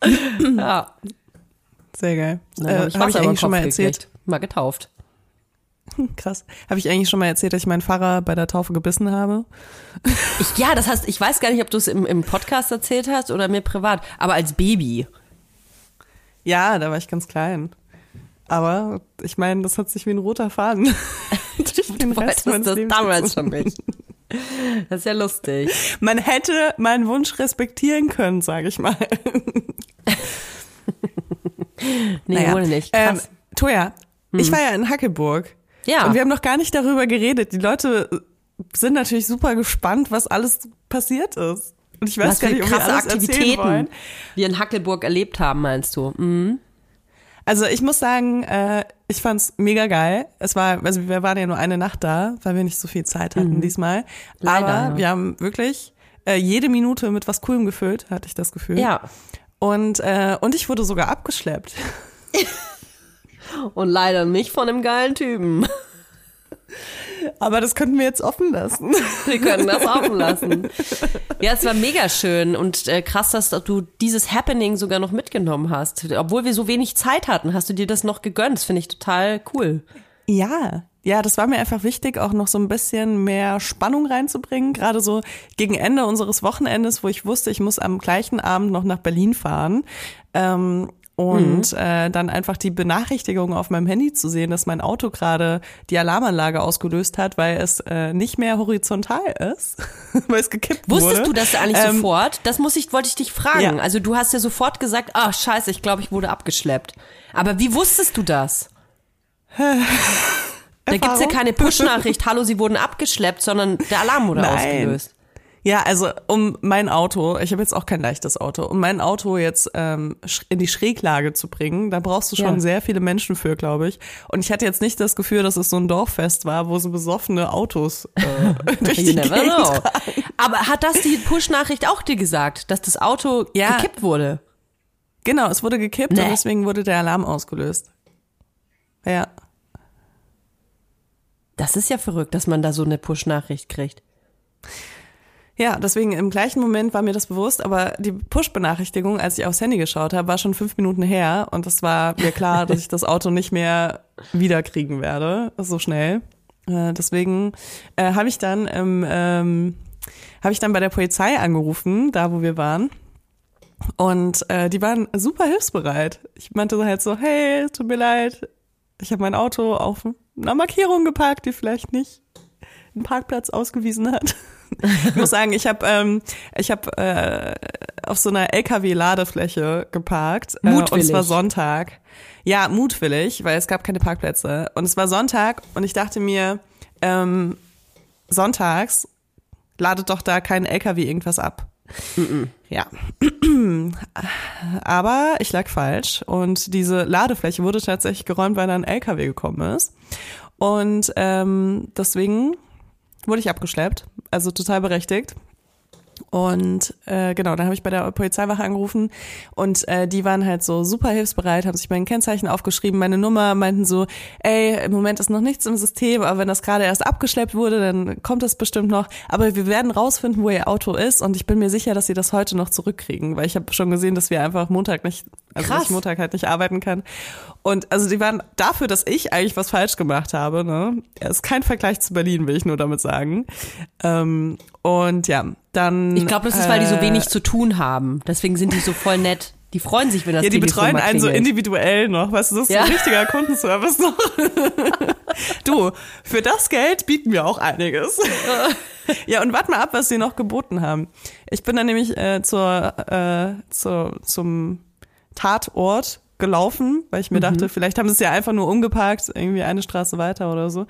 (laughs)
Ja,
Sehr geil. Äh,
habe ich
eigentlich schon mal erzählt?
gekriegt. Mal getauft. (laughs)
Krass. Habe ich eigentlich schon mal erzählt, dass ich meinen Pfarrer bei der Taufe gebissen habe?
Ich, ja, das heißt, ich weiß gar nicht, ob du es im, im Podcast erzählt hast oder mir privat, aber als Baby.
Ja, da war ich ganz klein. Aber ich meine, das hat sich wie ein roter Faden durch den Rest meines
das
Lebens
damals schon nicht. (laughs) Das ist ja lustig.
Man hätte meinen Wunsch respektieren können, sage ich mal.
Nee,
Naja.
wurde nicht.
Ähm,
Krass.
Toja, ich war ja in Hackeburg.
Ja.
Und wir haben noch gar nicht darüber geredet. Die Leute sind natürlich super gespannt, was alles passiert ist. Und ich weiß
Was
gar nicht, ob wir alles
Aktivitäten
wollen.
wir in Hackelburg erlebt haben, meinst du? Mhm.
Also ich muss sagen, äh, ich fand's mega geil. Es war, also wir waren ja nur eine Nacht da, weil wir nicht so viel Zeit hatten diesmal.
Mhm. Leider,
Aber wir haben wirklich äh, jede Minute mit was Coolem gefüllt, hatte ich das Gefühl.
Ja.
Und, äh, und ich wurde sogar abgeschleppt. (laughs)
Und leider nicht von einem geilen Typen.
Aber das könnten wir jetzt offen lassen.
Wir können das offen lassen. Ja, es war mega schön und äh, krass, dass du dieses Happening sogar noch mitgenommen hast. Obwohl wir so wenig Zeit hatten, hast du dir das noch gegönnt. Das finde ich total cool.
Ja, ja, das war mir einfach wichtig, auch noch so ein bisschen mehr Spannung reinzubringen. Gerade so gegen Ende unseres Wochenendes, wo ich wusste, ich muss am gleichen Abend noch nach Berlin fahren. Ähm, und äh, dann einfach die Benachrichtigung auf meinem Handy zu sehen, dass mein Auto gerade die Alarmanlage ausgelöst hat, weil es äh, nicht mehr horizontal ist, (laughs) weil es gekippt
Wusstest
wurde.
du das eigentlich
Ähm,
sofort? Das muss ich, wollte ich dich fragen.
Ja.
Also du hast ja sofort gesagt, ah scheiße, ich glaube, ich wurde abgeschleppt. Aber wie wusstest du das? (laughs) Da gibt's ja keine (laughs) Push-Nachricht, hallo, sie wurden abgeschleppt, sondern der Alarm wurde
Nein.
ausgelöst.
Ja, also um mein Auto, ich habe jetzt auch kein leichtes Auto, um mein Auto jetzt ähm, in die Schräglage zu bringen, da brauchst du schon
Ja.
sehr viele Menschen für, glaube ich. Und ich hatte jetzt nicht das Gefühl, dass es so ein Dorffest war, wo so besoffene Autos äh, (laughs) (laughs) durch die Gegend
know. Aber hat das die Push-Nachricht auch dir gesagt, dass das Auto
Ja.
gekippt wurde?
Genau, es wurde gekippt
Nee.
und deswegen wurde der Alarm ausgelöst. Ja.
Das ist ja verrückt, dass man da so eine Push-Nachricht kriegt.
Ja, deswegen im gleichen Moment war mir das bewusst, aber die Push-Benachrichtigung, als ich aufs Handy geschaut habe, war schon fünf Minuten her und es war mir klar, dass ich das Auto nicht mehr wiederkriegen werde, so schnell. Äh, deswegen äh, habe ich dann ähm, ähm, habe ich dann bei der Polizei angerufen, da wo wir waren. Und äh, die waren super hilfsbereit. Ich meinte halt so, hey, tut mir leid, ich habe mein Auto auf einer Markierung geparkt, die vielleicht nicht einen Parkplatz ausgewiesen hat. (laughs) Ich muss sagen, ich habe ähm, ich habe äh, auf so einer LKW-Ladefläche geparkt äh, und es
Mutwillig.
war Sonntag. Ja, mutwillig, weil es gab keine Parkplätze und es war Sonntag und ich dachte mir, ähm, sonntags ladet doch da kein LKW irgendwas ab. Ja. (clears throat) Aber ich lag falsch und diese Ladefläche wurde tatsächlich geräumt, weil da ein LKW gekommen ist. Und ähm, deswegen wurde ich abgeschleppt, also total berechtigt. Und äh, genau, dann habe ich bei der Polizeiwache angerufen und äh, die waren halt so super hilfsbereit, haben sich mein Kennzeichen aufgeschrieben, meine Nummer, meinten so, ey, im Moment ist noch nichts im System, aber wenn das gerade erst abgeschleppt wurde, dann kommt das bestimmt noch. Aber wir werden rausfinden, wo ihr Auto ist und ich bin mir sicher, dass sie das heute noch zurückkriegen, weil ich habe schon gesehen, dass wir einfach Montag nicht, also dass
Krass.
ich Montag halt nicht arbeiten kann. Und also die waren dafür, dass ich eigentlich was falsch gemacht habe, ne? Es ist kein Vergleich zu Berlin, will ich nur damit sagen. Ähm, und ja, dann.
Ich glaube, das ist, weil die so
äh,
wenig zu tun haben. Deswegen sind die so voll nett. Die freuen sich, wenn das
Ja, die betreuen
Telefon mal
einen so individuell noch. Weißt du, das ist
Ja.
ein richtiger Kundenservice noch. (laughs) du, für das Geld bieten wir auch einiges. (laughs) ja, und warte mal ab, was sie noch geboten haben. Ich bin dann nämlich äh, zur, äh, zur, zum Tatort gelaufen, weil ich mir dachte, vielleicht haben sie es ja einfach nur umgeparkt, irgendwie eine Straße weiter oder so.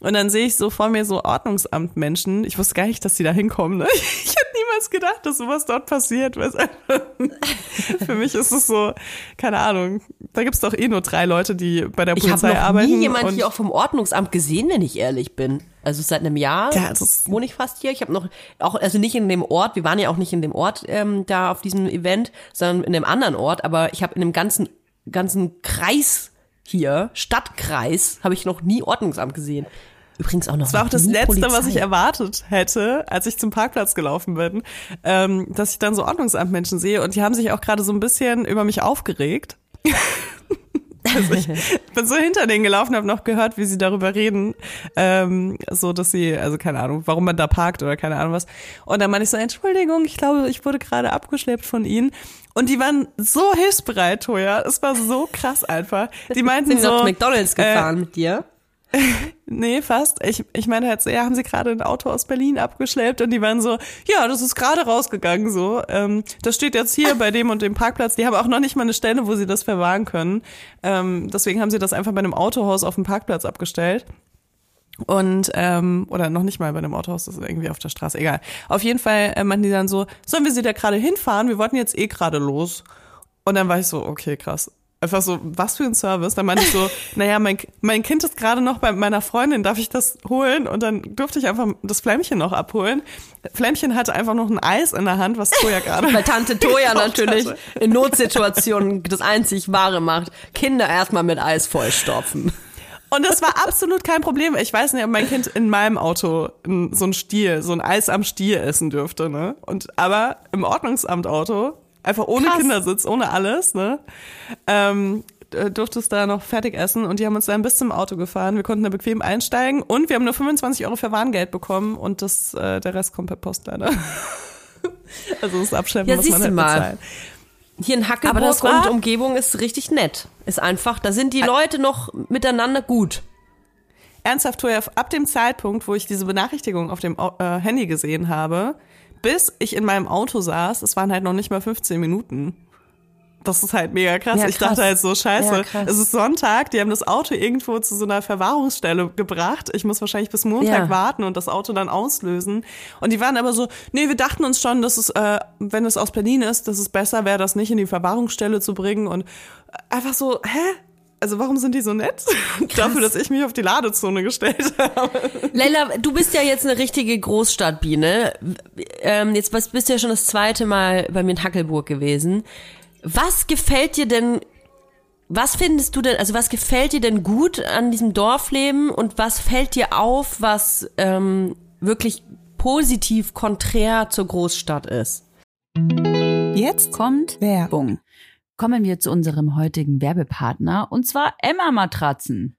Und dann sehe ich so vor mir so Ordnungsamtmenschen. Ich wusste gar nicht, dass die da hinkommen. Ne? (laughs) Ich hätte niemals gedacht, dass sowas dort passiert. (laughs) Für mich ist es so, keine Ahnung, da gibt's doch eh nur drei Leute, die bei der
Ich habe
Polizei
noch
arbeiten.
nie jemand hier auch vom Ordnungsamt gesehen, wenn ich ehrlich bin. Also seit einem Jahr
Ja,
wohne ich fast hier. Ich habe noch auch also nicht in dem Ort. Wir waren ja auch nicht in dem Ort ähm, da auf diesem Event, sondern in einem anderen Ort. Aber ich habe in dem ganzen ganzen Kreis hier Stadtkreis habe ich noch nie Ordnungsamt gesehen. Übrigens auch noch.
Das war auch das Letzte, was
Polizei.
ich erwartet hätte, als ich zum Parkplatz gelaufen bin, ähm, dass ich dann so Ordnungsamtmenschen sehe und die haben sich auch gerade so ein bisschen über mich aufgeregt. (laughs) Also ich (laughs) bin so hinter denen gelaufen, habe noch gehört, wie sie darüber reden, ähm, so dass sie, also keine Ahnung, warum man da parkt oder keine Ahnung was. Und dann meinte ich so, Entschuldigung, ich glaube, ich wurde gerade abgeschleppt von ihnen. Und die waren so hilfsbereit, Toja. Es war so krass einfach. Die meinten
Sind
so,
McDonalds
äh,
gefahren mit dir? (laughs)
Nee, fast. Ich, ich meine halt so, ja, haben sie gerade ein Auto aus Berlin abgeschleppt und die waren so, ja, das ist gerade rausgegangen so. Ähm, das steht jetzt hier bei dem und dem Parkplatz. Die haben auch noch nicht mal eine Stelle, wo sie das verwahren können. Ähm, deswegen haben sie das einfach bei einem Autohaus auf dem Parkplatz abgestellt. Und, ähm, oder noch nicht mal bei einem Autohaus, das ist irgendwie auf der Straße, egal. Auf jeden Fall äh, meinten die dann so, sollen wir sie da gerade hinfahren? Wir wollten jetzt eh gerade los. Und dann war ich so, okay, krass. Einfach so, was für ein Service. Dann meinte ich so, (laughs) naja, mein, mein Kind ist gerade noch bei meiner Freundin, darf ich das holen? Und dann durfte ich einfach das Flämmchen noch abholen. Flämmchen hatte einfach noch ein Eis in der Hand, was Toja (laughs) gerade.
Weil Tante Toja (laughs) natürlich
hatte.
in Notsituationen das einzig Wahre macht. Kinder erstmal mit Eis vollstopfen.
Und das war absolut kein Problem. Ich weiß nicht, ob mein Kind in meinem Auto so ein Stiel, so ein Eis am Stiel essen dürfte, ne? Und aber im Ordnungsamt-Auto, einfach ohne
Krass.
Kindersitz, ohne alles, ne? Ähm, d- durfte es da noch fertig essen und die haben uns dann bis zum Auto gefahren. Wir konnten da bequem einsteigen und wir haben nur 25 Euro für Warngeld bekommen und das, äh, der Rest kommt per Post leider. (laughs) also das Abschleppen
Ja,
muss man
siehst
halt
du mal.
bezahlen.
Hier in
war-
und Umgebung ist richtig nett. Ist einfach, da sind die Leute noch miteinander gut.
Ernsthaft, Toja, ab dem Zeitpunkt, wo ich diese Benachrichtigung auf dem äh, Handy gesehen habe, bis ich in meinem Auto saß, es waren halt noch nicht mal 15 Minuten. Das ist halt mega krass.
Ja,
Ich
krass.
dachte halt so, scheiße,
Ja,
es ist Sonntag, die haben das Auto irgendwo zu so einer Verwahrungsstelle gebracht. Ich muss wahrscheinlich bis Montag
Ja.
warten und das Auto dann auslösen. Und die waren aber so, nee, wir dachten uns schon, dass es, äh, wenn es aus Berlin ist, dass es besser wäre, das nicht in die Verwahrungsstelle zu bringen. Und einfach so, hä? Also warum sind die so nett? (laughs) Dafür, dass ich mich auf die Ladezone gestellt (laughs) habe.
Leila, du bist ja jetzt eine richtige Großstadtbiene. Ähm, jetzt bist bist du ja schon das zweite Mal bei mir in Hackelburg gewesen. Was gefällt dir denn, was findest du denn, also was gefällt dir denn gut an diesem Dorfleben und was fällt dir auf, was ähm, wirklich positiv konträr zur Großstadt ist?
Jetzt kommt Werbung. Kommen wir zu unserem heutigen Werbepartner und zwar Emma Matratzen.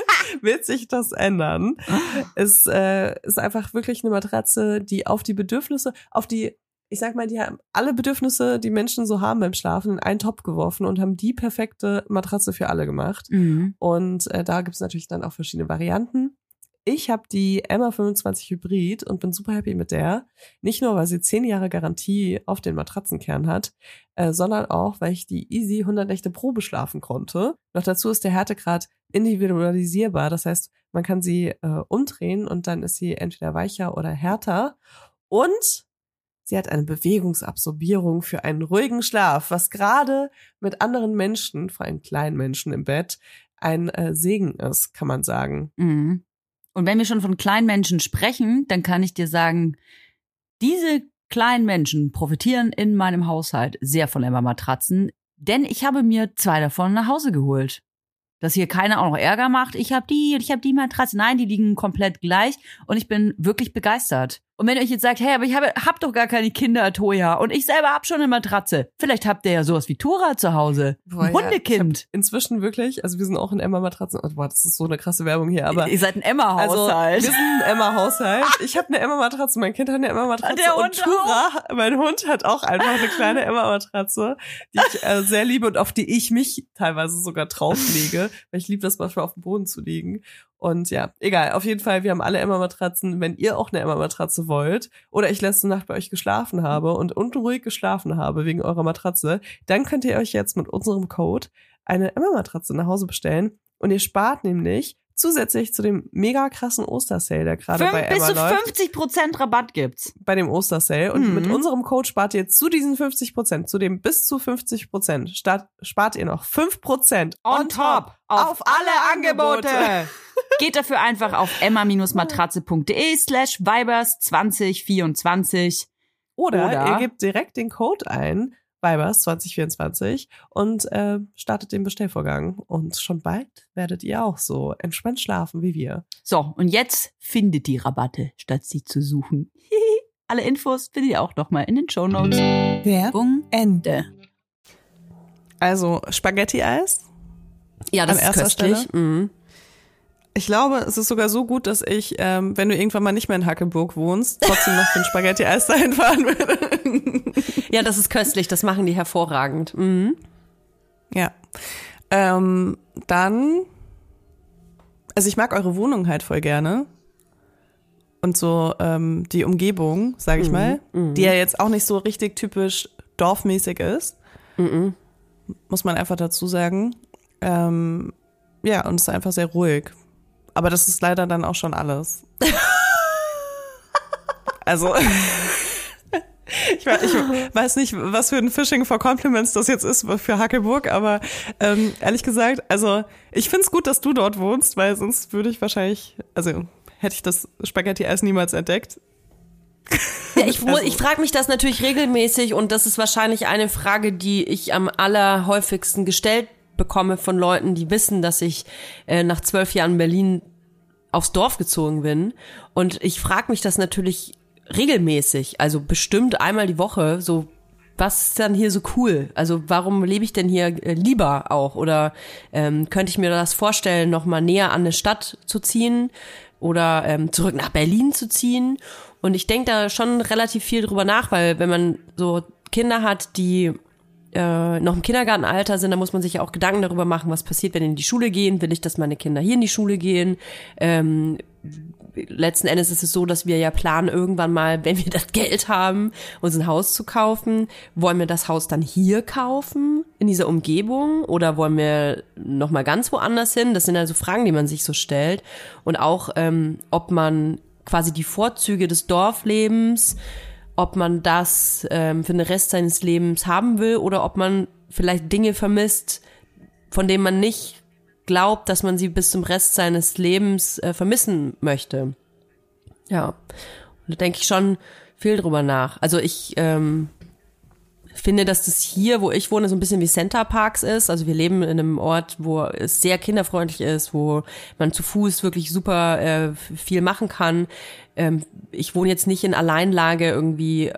wird sich das ändern. Es äh, ist einfach wirklich eine Matratze, die auf die Bedürfnisse, auf die, ich sag mal, die haben alle Bedürfnisse, die Menschen so haben beim Schlafen, in einen Topf geworfen und haben die perfekte Matratze für alle gemacht.
Mhm.
Und äh, da gibt's natürlich dann auch verschiedene Varianten. Ich habe die Emma 25 Hybrid und bin super happy mit der. Nicht nur, weil sie 10 Jahre Garantie auf den Matratzenkern hat, äh, sondern auch, weil ich die Easy 100 Nächte Probe schlafen konnte. Noch dazu ist der Härtegrad individualisierbar. Das heißt, man kann sie äh, umdrehen und dann ist sie entweder weicher oder härter. Und sie hat eine Bewegungsabsorbierung für einen ruhigen Schlaf, was gerade mit anderen Menschen, vor allem kleinen Menschen im Bett, ein äh, Segen ist, kann man sagen.
Mhm. Und wenn wir schon von kleinen Menschen sprechen, dann kann ich dir sagen, diese kleinen Menschen profitieren in meinem Haushalt sehr von Emma Matratzen, denn ich habe mir zwei davon nach Hause geholt. Dass hier keiner auch noch Ärger macht. Ich habe die und ich habe die Matratze. Nein, die liegen komplett gleich und ich bin wirklich begeistert. Und wenn ihr euch jetzt sagt, hey, aber ich habe hab doch gar keine Kinder, Toja, und ich selber hab schon eine Matratze. Vielleicht habt ihr ja sowas wie Tora zu Hause.
Boah,
Ein
ja,
Hundekind.
Inzwischen wirklich, also wir sind auch in Emma-Matratzen. Oh, boah, das ist so eine krasse Werbung hier, aber
ihr seid ein
also,
Emma-Haushalt.
wir sind ein Emma-Haushalt. (laughs) Ich habe eine Emma-Matratze, mein Kind hat eine Emma-Matratze
Der
und
Hund
Tura, mein Hund hat auch einfach eine kleine Emma-Matratze, die ich äh, sehr liebe und auf die ich mich teilweise sogar drauflege, weil ich liebe das manchmal auf dem Boden zu liegen. Und ja, egal, auf jeden Fall, wir haben alle Emma-Matratzen. Wenn ihr auch eine Emma-Matratze wollt oder ich letzte Nacht bei euch geschlafen habe und unruhig geschlafen habe wegen eurer Matratze, dann könnt ihr euch jetzt mit unserem Code eine Emma-Matratze nach Hause bestellen und ihr spart nämlich zusätzlich zu dem mega krassen Ostersale, der gerade bei
Fünf, bis
Emma
zu
läuft.
50 Prozent Rabatt gibt's.
bei dem Ostersale und
Mhm.
mit unserem Code spart ihr zu diesen 50 Prozent, zu dem bis zu 50 Prozent, spart ihr noch 5 Prozent
On top auf alle Angebote. (laughs) Geht dafür einfach auf emma-matratze.de slash vibers 2024.
Oder,
Oder-
ihr gebt direkt den Code ein, Vibers 2024 und äh, startet den Bestellvorgang. Und schon bald werdet ihr auch so entspannt schlafen wie wir.
So, und jetzt findet die Rabatte, statt sie zu suchen. Alle Infos findet ihr auch nochmal in den Shownotes. Werbung Ende.
Also Spaghetti-Eis.
Ja, das
An
ist köstlich.
Stelle?
Mhm.
Ich glaube, es ist sogar so gut, dass ich, ähm, wenn du irgendwann mal nicht mehr in Hackeburg wohnst, trotzdem noch für ein Spaghetti-Eis dahin fahren würde.
Ja, das ist köstlich. Das machen die hervorragend. Mhm.
Ja. Ähm, dann, also ich mag eure Wohnung halt voll gerne. Und so ähm, die Umgebung, sage ich mal, die ja jetzt auch nicht so richtig typisch dorfmäßig ist. Muss man einfach dazu sagen. Ähm, ja, und es ist einfach sehr ruhig. Aber das ist leider dann auch schon alles. (laughs) also. Ich weiß, ich weiß nicht, was für ein Fishing for Compliments das jetzt ist für Hackelburg, aber ähm, ehrlich gesagt, also ich find's gut, dass du dort wohnst, weil sonst würde ich wahrscheinlich, also hätte ich das Spaghetti-Eis niemals entdeckt.
Ja, ich,
Also-
ich frage mich das natürlich regelmäßig und das ist wahrscheinlich eine Frage, die ich am allerhäufigsten gestellt bekomme von Leuten, die wissen, dass ich äh, nach zwölf Jahren Berlin aufs Dorf gezogen bin. Und ich frage mich das natürlich regelmäßig, also bestimmt einmal die Woche, so was ist dann hier so cool? Also warum lebe ich denn hier äh, lieber auch? Oder ähm, könnte ich mir das vorstellen, noch mal näher an eine Stadt zu ziehen oder ähm, zurück nach Berlin zu ziehen? Und ich denke da schon relativ viel drüber nach, weil wenn man so Kinder hat, die äh, noch im Kindergartenalter sind, dann muss man sich ja auch Gedanken darüber machen, was passiert, wenn die in die Schule gehen. Will ich, dass meine Kinder hier in die Schule gehen? Ähm, letzten Endes ist es so, dass wir ja planen, irgendwann mal, wenn wir das Geld haben, uns ein Haus zu kaufen. Wollen wir das Haus dann hier kaufen, in dieser Umgebung? Oder wollen wir noch mal ganz woanders hin? Das sind also Fragen, die man sich so stellt. Und auch, ähm, ob man quasi die Vorzüge des Dorflebens, ob man das ähm, für den Rest seines Lebens haben will oder ob man vielleicht Dinge vermisst, von denen man nicht glaubt, dass man sie bis zum Rest seines Lebens äh, vermissen möchte. Ja, und da denke ich schon viel drüber nach. Also ich ähm, finde, dass das hier, wo ich wohne, so ein bisschen wie Center Parks ist. Also wir leben in einem Ort, wo es sehr kinderfreundlich ist, wo man zu Fuß wirklich super äh, viel machen kann. Ähm, ich wohne jetzt nicht in Alleinlage irgendwie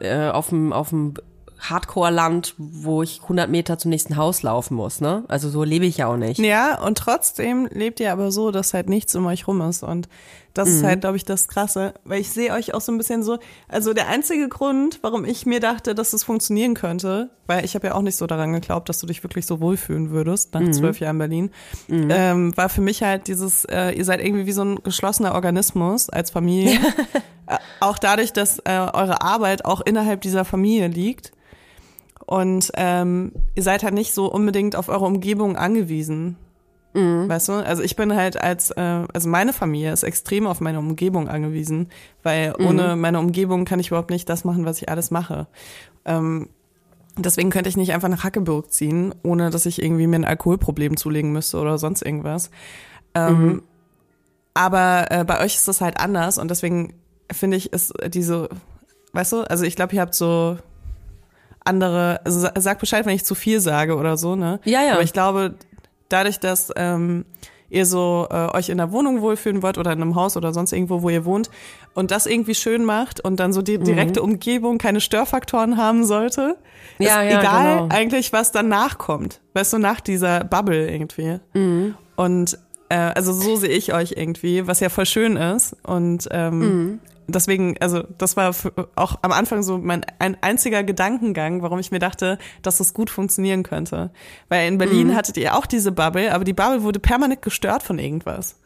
äh, auf dem auf dem Hardcore-Land, wo ich 100 Meter zum nächsten Haus laufen muss, ne? Also so lebe ich ja auch nicht.
Ja, und trotzdem lebt ihr aber so, dass halt nichts um euch rum ist. Und das ist halt, glaube ich, das Krasse. Weil ich sehe euch auch so ein bisschen so, also der einzige Grund, warum ich mir dachte, dass es funktionieren könnte, weil ich habe ja auch nicht so daran geglaubt, dass du dich wirklich so wohlfühlen würdest nach zwölf Jahren Berlin, ähm, war für mich halt dieses, äh, ihr seid irgendwie wie so ein geschlossener Organismus als Familie. (laughs) Äh, auch dadurch, dass äh, eure Arbeit auch innerhalb dieser Familie liegt. Und ähm, ihr seid halt nicht so unbedingt auf eure Umgebung angewiesen. Weißt du? Also ich bin halt als, äh, also meine Familie ist extrem auf meine Umgebung angewiesen, weil ohne meine Umgebung kann ich überhaupt nicht das machen, was ich alles mache. Ähm, deswegen könnte ich nicht einfach nach Hackeburg ziehen, ohne dass ich irgendwie mir ein Alkoholproblem zulegen müsste oder sonst irgendwas. Ähm, Aber äh, bei euch ist das halt anders und deswegen finde ich, ist diese, weißt du, also ich glaube, ihr habt so andere, also sa- sag Bescheid, wenn ich zu viel sage oder so, ne?
Ja, ja.
Aber ich glaube, dadurch, dass ähm, ihr so äh, euch in der Wohnung wohlfühlen wollt oder in einem Haus oder sonst irgendwo, wo ihr wohnt und das irgendwie schön macht und dann so
Mhm.
die direkte Umgebung keine Störfaktoren haben sollte,
Ja,
ist
ja,
egal
genau.
eigentlich, was danach kommt. Weißt du, nach dieser Bubble irgendwie.
Mhm.
Und äh, also so sehe ich euch irgendwie, was ja voll schön ist. Und ähm,
Mhm.
Deswegen, also das war auch am Anfang so mein ein einziger Gedankengang, warum ich mir dachte, dass das gut funktionieren könnte. Weil in Berlin
Mhm.
hattet ihr auch diese Bubble, aber die Bubble wurde permanent gestört von irgendwas.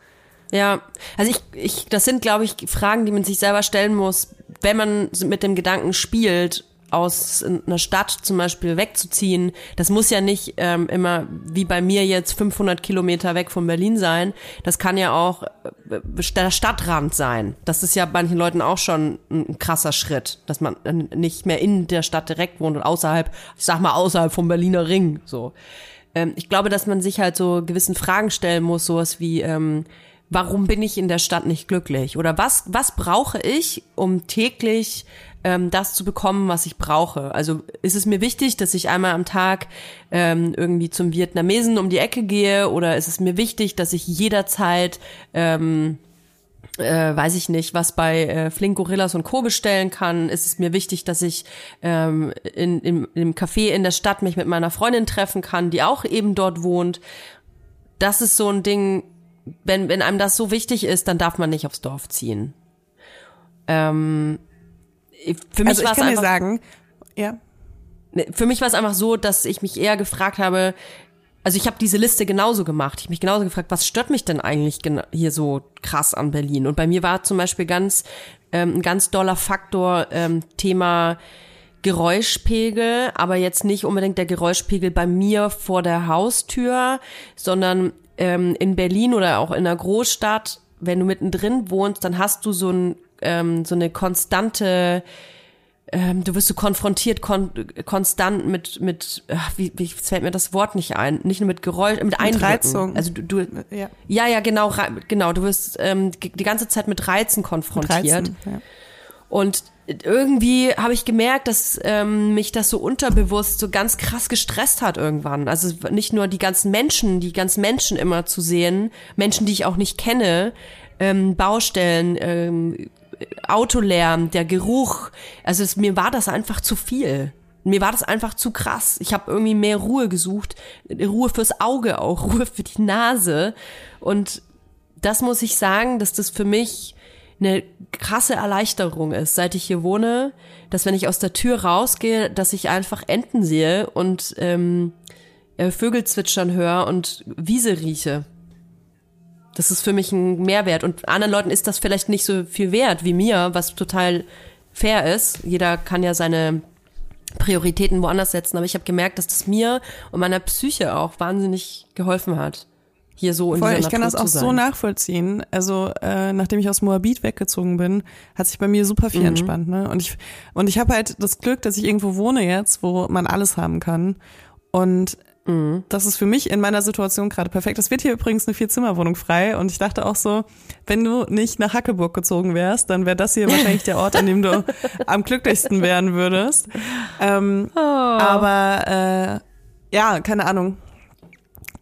Ja, also ich, ich, das sind, glaube ich, Fragen, die man sich selber stellen muss, wenn man mit dem Gedanken spielt, aus einer Stadt zum Beispiel wegzuziehen, das muss ja nicht ähm, immer wie bei mir jetzt 500 Kilometer weg von Berlin sein. Das kann ja auch äh, der Stadtrand sein. Das ist ja manchen Leuten auch schon ein krasser Schritt, dass man nicht mehr in der Stadt direkt wohnt und außerhalb, ich sag mal außerhalb vom Berliner Ring. So, ähm, ich glaube, dass man sich halt so gewissen Fragen stellen muss, sowas wie ähm, warum bin ich in der Stadt nicht glücklich? Oder was, was brauche ich, um täglich ähm, das zu bekommen, was ich brauche? Also ist es mir wichtig, dass ich einmal am Tag ähm, irgendwie zum Vietnamesen um die Ecke gehe? Oder ist es mir wichtig, dass ich jederzeit ähm, äh, weiß ich nicht, was bei äh, Flink Gorillas und Co. bestellen kann, ist es mir wichtig, dass ich ähm, in, in, im Café in der Stadt mich mit meiner Freundin treffen kann, die auch eben dort wohnt. Das ist so ein Ding, wenn, wenn einem das so wichtig ist, dann darf man nicht aufs Dorf ziehen. Ähm, für mich
Also ich
war es
kann dir
einfach,
sagen, ja.
Nee, für mich war es einfach so, dass ich mich eher gefragt habe, also ich habe diese Liste genauso gemacht. Ich mich genauso gefragt, was stört mich denn eigentlich hier so krass an Berlin? Und bei mir war zum Beispiel ganz ähm, ein ganz doller Faktor ähm, Thema Geräuschpegel, aber jetzt nicht unbedingt der Geräuschpegel bei mir vor der Haustür, sondern ähm, in Berlin oder auch in einer Großstadt, wenn du mittendrin wohnst, dann hast du so, ein, ähm, so eine konstante ähm, du wirst so konfrontiert kon konstant mit mit ach, wie, wie fällt mir das Wort nicht ein nicht nur mit Geräusch mit Eindrücken
Reizung.
also du, du
Ja.
ja ja genau genau du wirst ähm, die ganze Zeit mit Reizen konfrontiert
Reizen, ja.
und irgendwie habe ich gemerkt, dass ähm, mich das so unterbewusst so ganz krass gestresst hat irgendwann. Also nicht nur die ganzen Menschen, die ganzen Menschen immer zu sehen, Menschen, die ich auch nicht kenne, ähm, Baustellen, ähm, Autolärm, der Geruch. Also es, mir war das einfach zu viel. Mir war das einfach zu krass. Ich habe irgendwie mehr Ruhe gesucht, Ruhe fürs Auge auch, (laughs) Ruhe für die Nase. Und das muss ich sagen, dass das für mich eine krasse Erleichterung ist, seit ich hier wohne, dass wenn ich aus der Tür rausgehe, dass ich einfach Enten sehe und ähm, äh, Vögel zwitschern höre und Wiese rieche. Das ist für mich ein Mehrwert. Und anderen Leuten ist das vielleicht nicht so viel wert wie mir, was total fair ist. Jeder kann ja seine Prioritäten woanders setzen. Aber ich habe gemerkt, dass das mir und meiner Psyche auch wahnsinnig geholfen hat. Hier so in
Voll, ich kann das auch so nachvollziehen. Also äh, nachdem ich aus Moabit weggezogen bin, hat sich bei mir super
Mhm.
viel entspannt. Ne? Und ich und ich habe halt das Glück, dass ich irgendwo wohne jetzt, wo man alles haben kann. Und
Mhm.
das ist für mich in meiner Situation gerade perfekt. Es wird hier übrigens eine Vierzimmerwohnung frei und ich dachte auch so, wenn du nicht nach Hackeburg gezogen wärst, dann wäre das hier wahrscheinlich der Ort, an dem du (laughs) am glücklichsten werden würdest. Ähm,
Oh.
Aber äh, ja, keine Ahnung.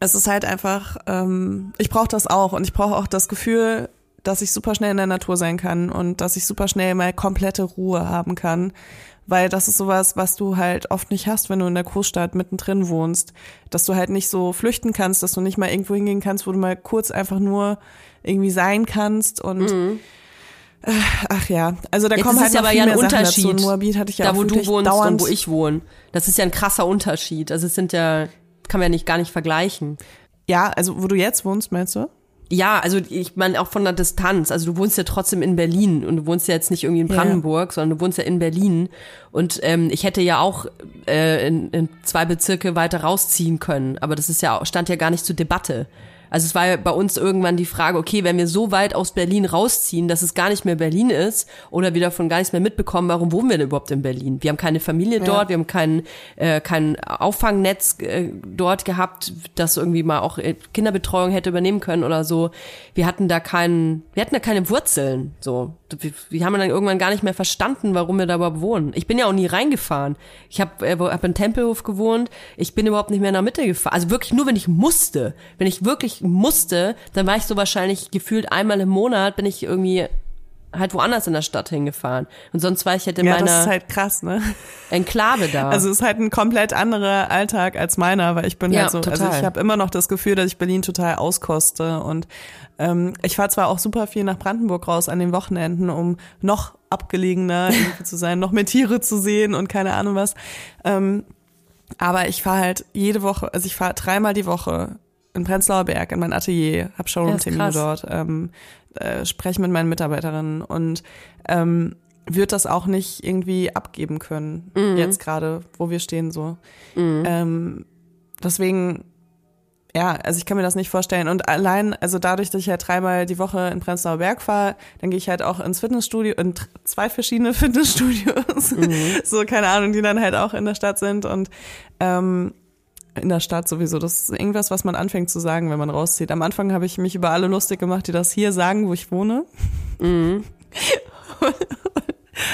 Es ist halt einfach, ähm, ich brauche das auch und ich brauche auch das Gefühl, dass ich super schnell in der Natur sein kann und dass ich super schnell mal komplette Ruhe haben kann. Weil das ist sowas, was du halt oft nicht hast, wenn du in der Großstadt mittendrin wohnst. Dass du halt nicht so flüchten kannst, dass du nicht mal irgendwo hingehen kannst, wo du mal kurz einfach nur irgendwie sein kannst und äh, ach ja, also da
Mhm. Jetzt
kommen
ist
halt noch
aber ja ein Unterschied.
Moabit hatte ich ja
da, wo du wohnst und wo ich wohne. Das ist ja ein krasser Unterschied. Also es sind ja, kann man ja nicht gar nicht vergleichen.
Ja, also wo du jetzt wohnst, meinst du?
Ja, also ich meine auch von der Distanz. Also du wohnst ja trotzdem in Berlin und du wohnst ja jetzt nicht irgendwie in
Ja.
Brandenburg, sondern du wohnst ja in Berlin. Und ähm, ich hätte ja auch äh, in, in zwei Bezirke weiter rausziehen können, aber das ist ja stand ja gar nicht zur Debatte. Also es war ja bei uns irgendwann die Frage, okay, wenn wir so weit aus Berlin rausziehen, dass es gar nicht mehr Berlin ist oder wir davon gar nichts mehr mitbekommen, warum wohnen wir denn überhaupt in Berlin? Wir haben keine Familie dort, wir haben kein, äh, kein Auffangnetz äh, dort gehabt, das irgendwie mal auch äh, Kinderbetreuung hätte übernehmen können oder so. Wir hatten da keinen, wir hatten da keine Wurzeln. So, wir, wir haben dann irgendwann gar nicht mehr verstanden, warum wir da überhaupt wohnen. Ich bin ja auch nie reingefahren. Ich habe äh, hab in Tempelhof gewohnt. Ich bin überhaupt nicht mehr in der Mitte gefahren. Also wirklich nur, wenn ich musste. Wenn ich wirklich musste, dann war ich so wahrscheinlich gefühlt einmal im Monat bin ich irgendwie halt woanders in der Stadt hingefahren. Und sonst war ich halt in
Ja, das
meiner
ist halt krass, ne?
Enklave da.
Also es ist halt ein komplett anderer Alltag als meiner, weil ich bin
Ja,
halt so, also
total.
ich habe immer noch das Gefühl, dass ich Berlin total auskoste und ähm, ich fahre zwar auch super viel nach Brandenburg raus an den Wochenenden, um noch abgelegener (laughs) zu sein, noch mehr Tiere zu sehen und keine Ahnung was. Ähm, aber ich fahre halt jede Woche, also ich fahre dreimal die Woche in Prenzlauer Berg in mein Atelier, habe Showroom-Termine dort, ähm, äh, spreche mit meinen Mitarbeiterinnen und ähm, würde das auch nicht irgendwie abgeben können,
Mhm.
jetzt gerade, wo wir stehen so. Ähm, deswegen, ja, also ich kann mir das nicht vorstellen. Und allein, also dadurch, dass ich halt dreimal die Woche in Prenzlauer Berg fahre, dann gehe ich halt auch ins Fitnessstudio, in zwei verschiedene (laughs) Fitnessstudios, so, keine Ahnung, die dann halt auch in der Stadt sind und ähm, in der Stadt sowieso. Das ist irgendwas, was man anfängt zu sagen, wenn man rauszieht. Am Anfang habe ich mich über alle lustig gemacht, die das hier sagen, wo ich wohne. (laughs)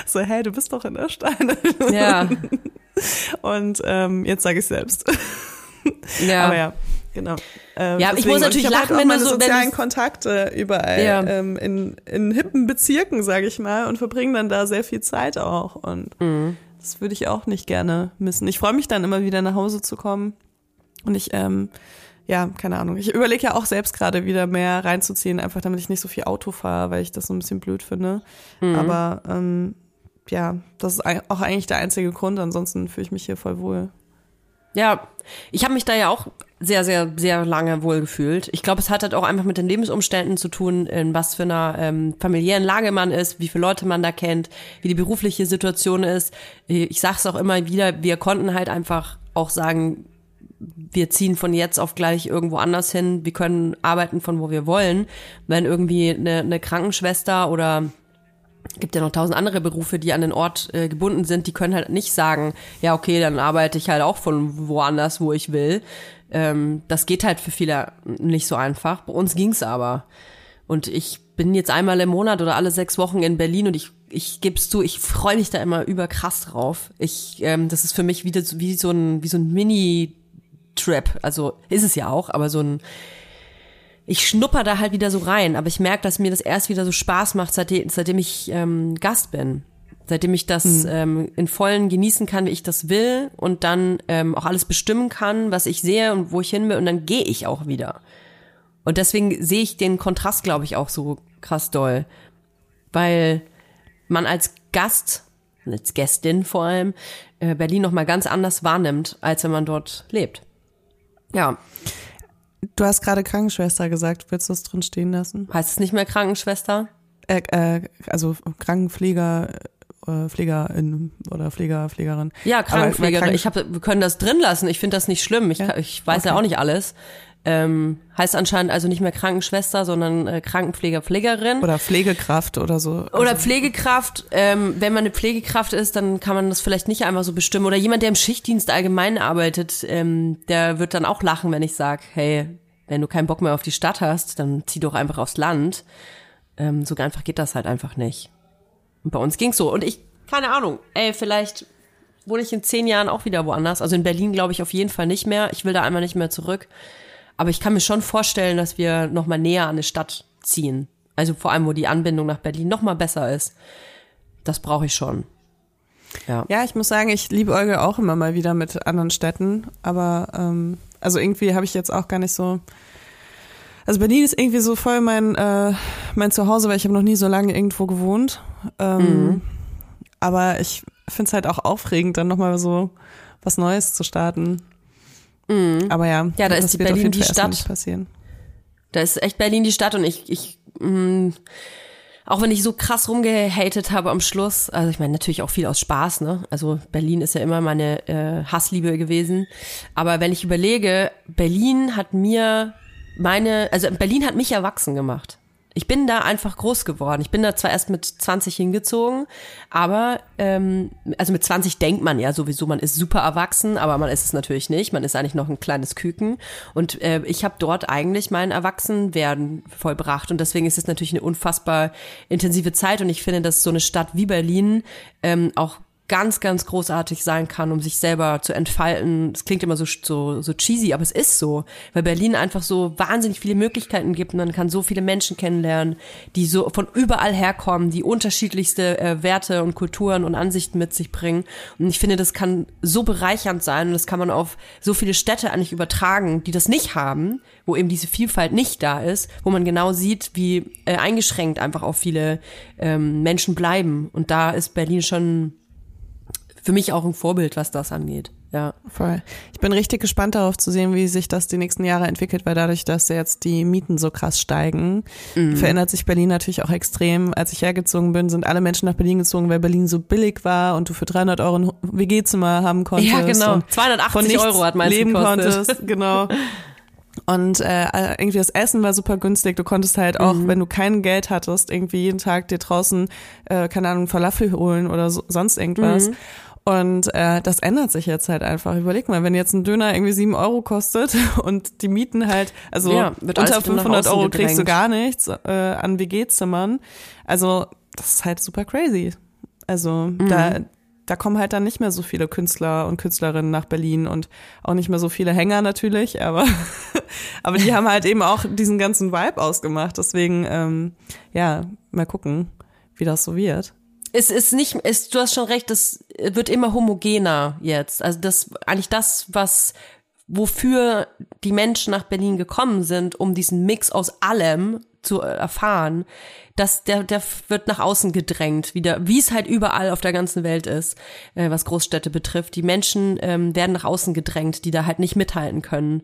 so, hey, du bist doch in der Stadt.
Ja,
Und ähm, jetzt sage ich selbst.
ja.
Aber ja, genau. Ähm,
Ja, ich
deswegen-
muss
und
natürlich
hab
lachen,
halt auch
wenn du so-
sozialen Kontakte überall
Ja.
ähm, in, in hippen Bezirken, sage ich mal, und verbringe dann da sehr viel Zeit auch. Und
Mhm.
das würde ich auch nicht gerne missen. Ich freue mich dann immer wieder nach Hause zu kommen. Und ich, ähm, ja, keine Ahnung. Ich überlege ja auch selbst gerade wieder mehr reinzuziehen, einfach damit ich nicht so viel Auto fahre, weil ich das so ein bisschen blöd finde.
Mhm.
Aber ähm, ja, das ist auch eigentlich der einzige Grund. Ansonsten fühle ich mich hier voll wohl.
Ja, ich habe mich da ja auch sehr, sehr, sehr lange wohl gefühlt. Ich glaube, es hat halt auch einfach mit den Lebensumständen zu tun, in was für einer ähm, familiären Lage man ist, wie viele Leute man da kennt, wie die berufliche Situation ist. Ich sag's auch immer wieder, wir konnten halt einfach auch sagen, wir ziehen von jetzt auf gleich irgendwo anders hin, wir können arbeiten von wo wir wollen. Wenn irgendwie eine, eine Krankenschwester oder gibt ja noch tausend andere Berufe, die an den Ort äh, gebunden sind, die können halt nicht sagen, ja, okay, dann arbeite ich halt auch von woanders, wo ich will. Ähm, das geht halt für viele nicht so einfach. Bei uns ging's aber. Und ich bin jetzt einmal im Monat oder alle sechs Wochen in Berlin und ich, ich geb's zu, ich freue mich da immer über krass drauf. Ich, ähm, das ist für mich wieder so- wie so ein, wie so ein Mini-Trap. Also ist es ja auch, aber so ein, ich schnupper da halt wieder so rein, aber ich merke, dass mir das erst wieder so Spaß macht, seitdem, seitdem ich ähm, Gast bin. Seitdem ich das ähm, in vollen genießen kann, wie ich das will und dann ähm, auch alles bestimmen kann, was ich sehe und wo ich hin will und dann gehe ich auch wieder. Und deswegen sehe ich den Kontrast, glaube ich, auch so krass doll. Weil man als Gast, als Gästin vor allem, äh, Berlin nochmal ganz anders wahrnimmt, als wenn man dort lebt. Ja,
Du hast gerade Krankenschwester gesagt. Willst du es drin stehen lassen?
heißt es nicht mehr Krankenschwester?
Äh, äh, also Krankenpfleger, äh, Pflegerin oder Pfleger, Pflegerin.
Ja,
Aber
Krankenpflegerin.
Kranken-
Ich hab, wir können das drin lassen. Ich finde das nicht schlimm. Ich,
Ja?
ich weiß ja
Okay.
auch nicht alles. Ähm, heißt anscheinend also nicht mehr Krankenschwester, sondern äh, Krankenpfleger, Pflegerin.
Oder Pflegekraft oder so.
Oder
Also,
Pflegekraft, ähm, wenn man eine Pflegekraft ist, dann kann man das vielleicht nicht einmal so bestimmen. Oder jemand, der im Schichtdienst allgemein arbeitet, ähm, der wird dann auch lachen, wenn ich sage, hey, wenn du keinen Bock mehr auf die Stadt hast, dann zieh doch einfach aufs Land. Ähm, so einfach geht das halt einfach nicht. Und bei uns ging's so. Und ich, keine Ahnung, ey, vielleicht wohne ich in zehn Jahren auch wieder woanders. Also in Berlin glaube ich auf jeden Fall nicht mehr. Ich will da einmal nicht mehr zurück. Aber ich kann mir schon vorstellen, dass wir noch mal näher an eine Stadt ziehen. Also vor allem, wo die Anbindung nach Berlin noch mal besser ist. Das brauche ich schon. Ja.
ja, ich muss sagen, ich liebe Olga auch immer mal wieder mit anderen Städten. Aber ähm, also irgendwie habe ich jetzt auch gar nicht so. Also Berlin ist irgendwie so voll mein, äh, mein Zuhause, weil ich habe noch nie so lange irgendwo gewohnt. Ähm,
Mhm.
Aber ich finde es halt auch aufregend, dann nochmal so was Neues zu starten. Aber ja,
Mhm. Ja, da ist die Berlin die Stadt.
nicht passieren.
Da ist echt Berlin die Stadt und ich, ich mh, auch wenn ich so krass rumgehatet habe am Schluss, also ich meine natürlich auch viel aus Spaß, ne? Also Berlin ist ja immer meine äh, Hassliebe gewesen. Aber wenn ich überlege, Berlin hat mir meine, also Berlin hat mich erwachsen gemacht. Ich bin da einfach groß geworden. Ich bin da zwar erst mit 20 hingezogen, aber ähm, also mit 20 denkt man ja sowieso, man ist super erwachsen, aber man ist es natürlich nicht. Man ist eigentlich noch ein kleines Küken. Und äh, ich habe dort eigentlich mein Erwachsenwerden vollbracht. Und deswegen ist es natürlich eine unfassbar intensive Zeit. Und ich finde, dass so eine Stadt wie Berlin ähm, auch ganz, ganz großartig sein kann, um sich selber zu entfalten. Es klingt immer so, so, so cheesy, aber es ist so, weil Berlin einfach so wahnsinnig viele Möglichkeiten gibt und man kann so viele Menschen kennenlernen, die so von überall herkommen, die unterschiedlichste äh, Werte und Kulturen und Ansichten mit sich bringen. Und ich finde, das kann so bereichernd sein und das kann man auf so viele Städte eigentlich übertragen, die das nicht haben, wo eben diese Vielfalt nicht da ist, wo man genau sieht, wie äh, eingeschränkt einfach auch viele ähm, Menschen bleiben. Und da ist Berlin schon für mich auch ein Vorbild, was das angeht. Ja.
Voll. Ich bin richtig gespannt darauf zu sehen, wie sich das die nächsten Jahre entwickelt, weil dadurch, dass jetzt die Mieten so krass steigen,
Mhm.
verändert sich Berlin natürlich auch extrem. Als ich hergezogen bin, sind alle Menschen nach Berlin gezogen, weil Berlin so billig war und du für 300 Euro ein WG-Zimmer haben konntest.
Ja, genau.
und
280
von nichts
Euro hat meins
leben
gekostet.
konntest. Genau. Und äh, irgendwie das Essen war super günstig. Du konntest halt auch,
Mhm.
wenn du kein Geld hattest, irgendwie jeden Tag dir draußen, äh, keine Ahnung, Falafel holen oder so, sonst irgendwas.
Mhm.
Und äh, das ändert sich jetzt halt einfach. Überleg mal, wenn jetzt ein Döner irgendwie sieben Euro kostet (laughs) und die Mieten halt, also
Ja,
unter
wieder nach
500
außen
Euro kriegst du
gedrängt.
gar nichts äh, an WG-Zimmern. Also das ist halt super crazy. Also
Mhm.
da, da kommen halt dann nicht mehr so viele Künstler und Künstlerinnen nach Berlin und auch nicht mehr so viele Hänger natürlich, aber, (laughs) aber die haben halt eben auch diesen ganzen Vibe ausgemacht. Deswegen, ähm, ja, mal gucken, wie das so wird.
Es ist nicht, es, du hast schon recht, es wird immer homogener jetzt. Also das, eigentlich das, was, wofür die Menschen nach Berlin gekommen sind, um diesen Mix aus allem zu erfahren, dass der, der wird nach außen gedrängt, wieder, wie es halt überall auf der ganzen Welt ist, äh, was Großstädte betrifft. Die Menschen ähm, werden nach außen gedrängt, die da halt nicht mithalten können.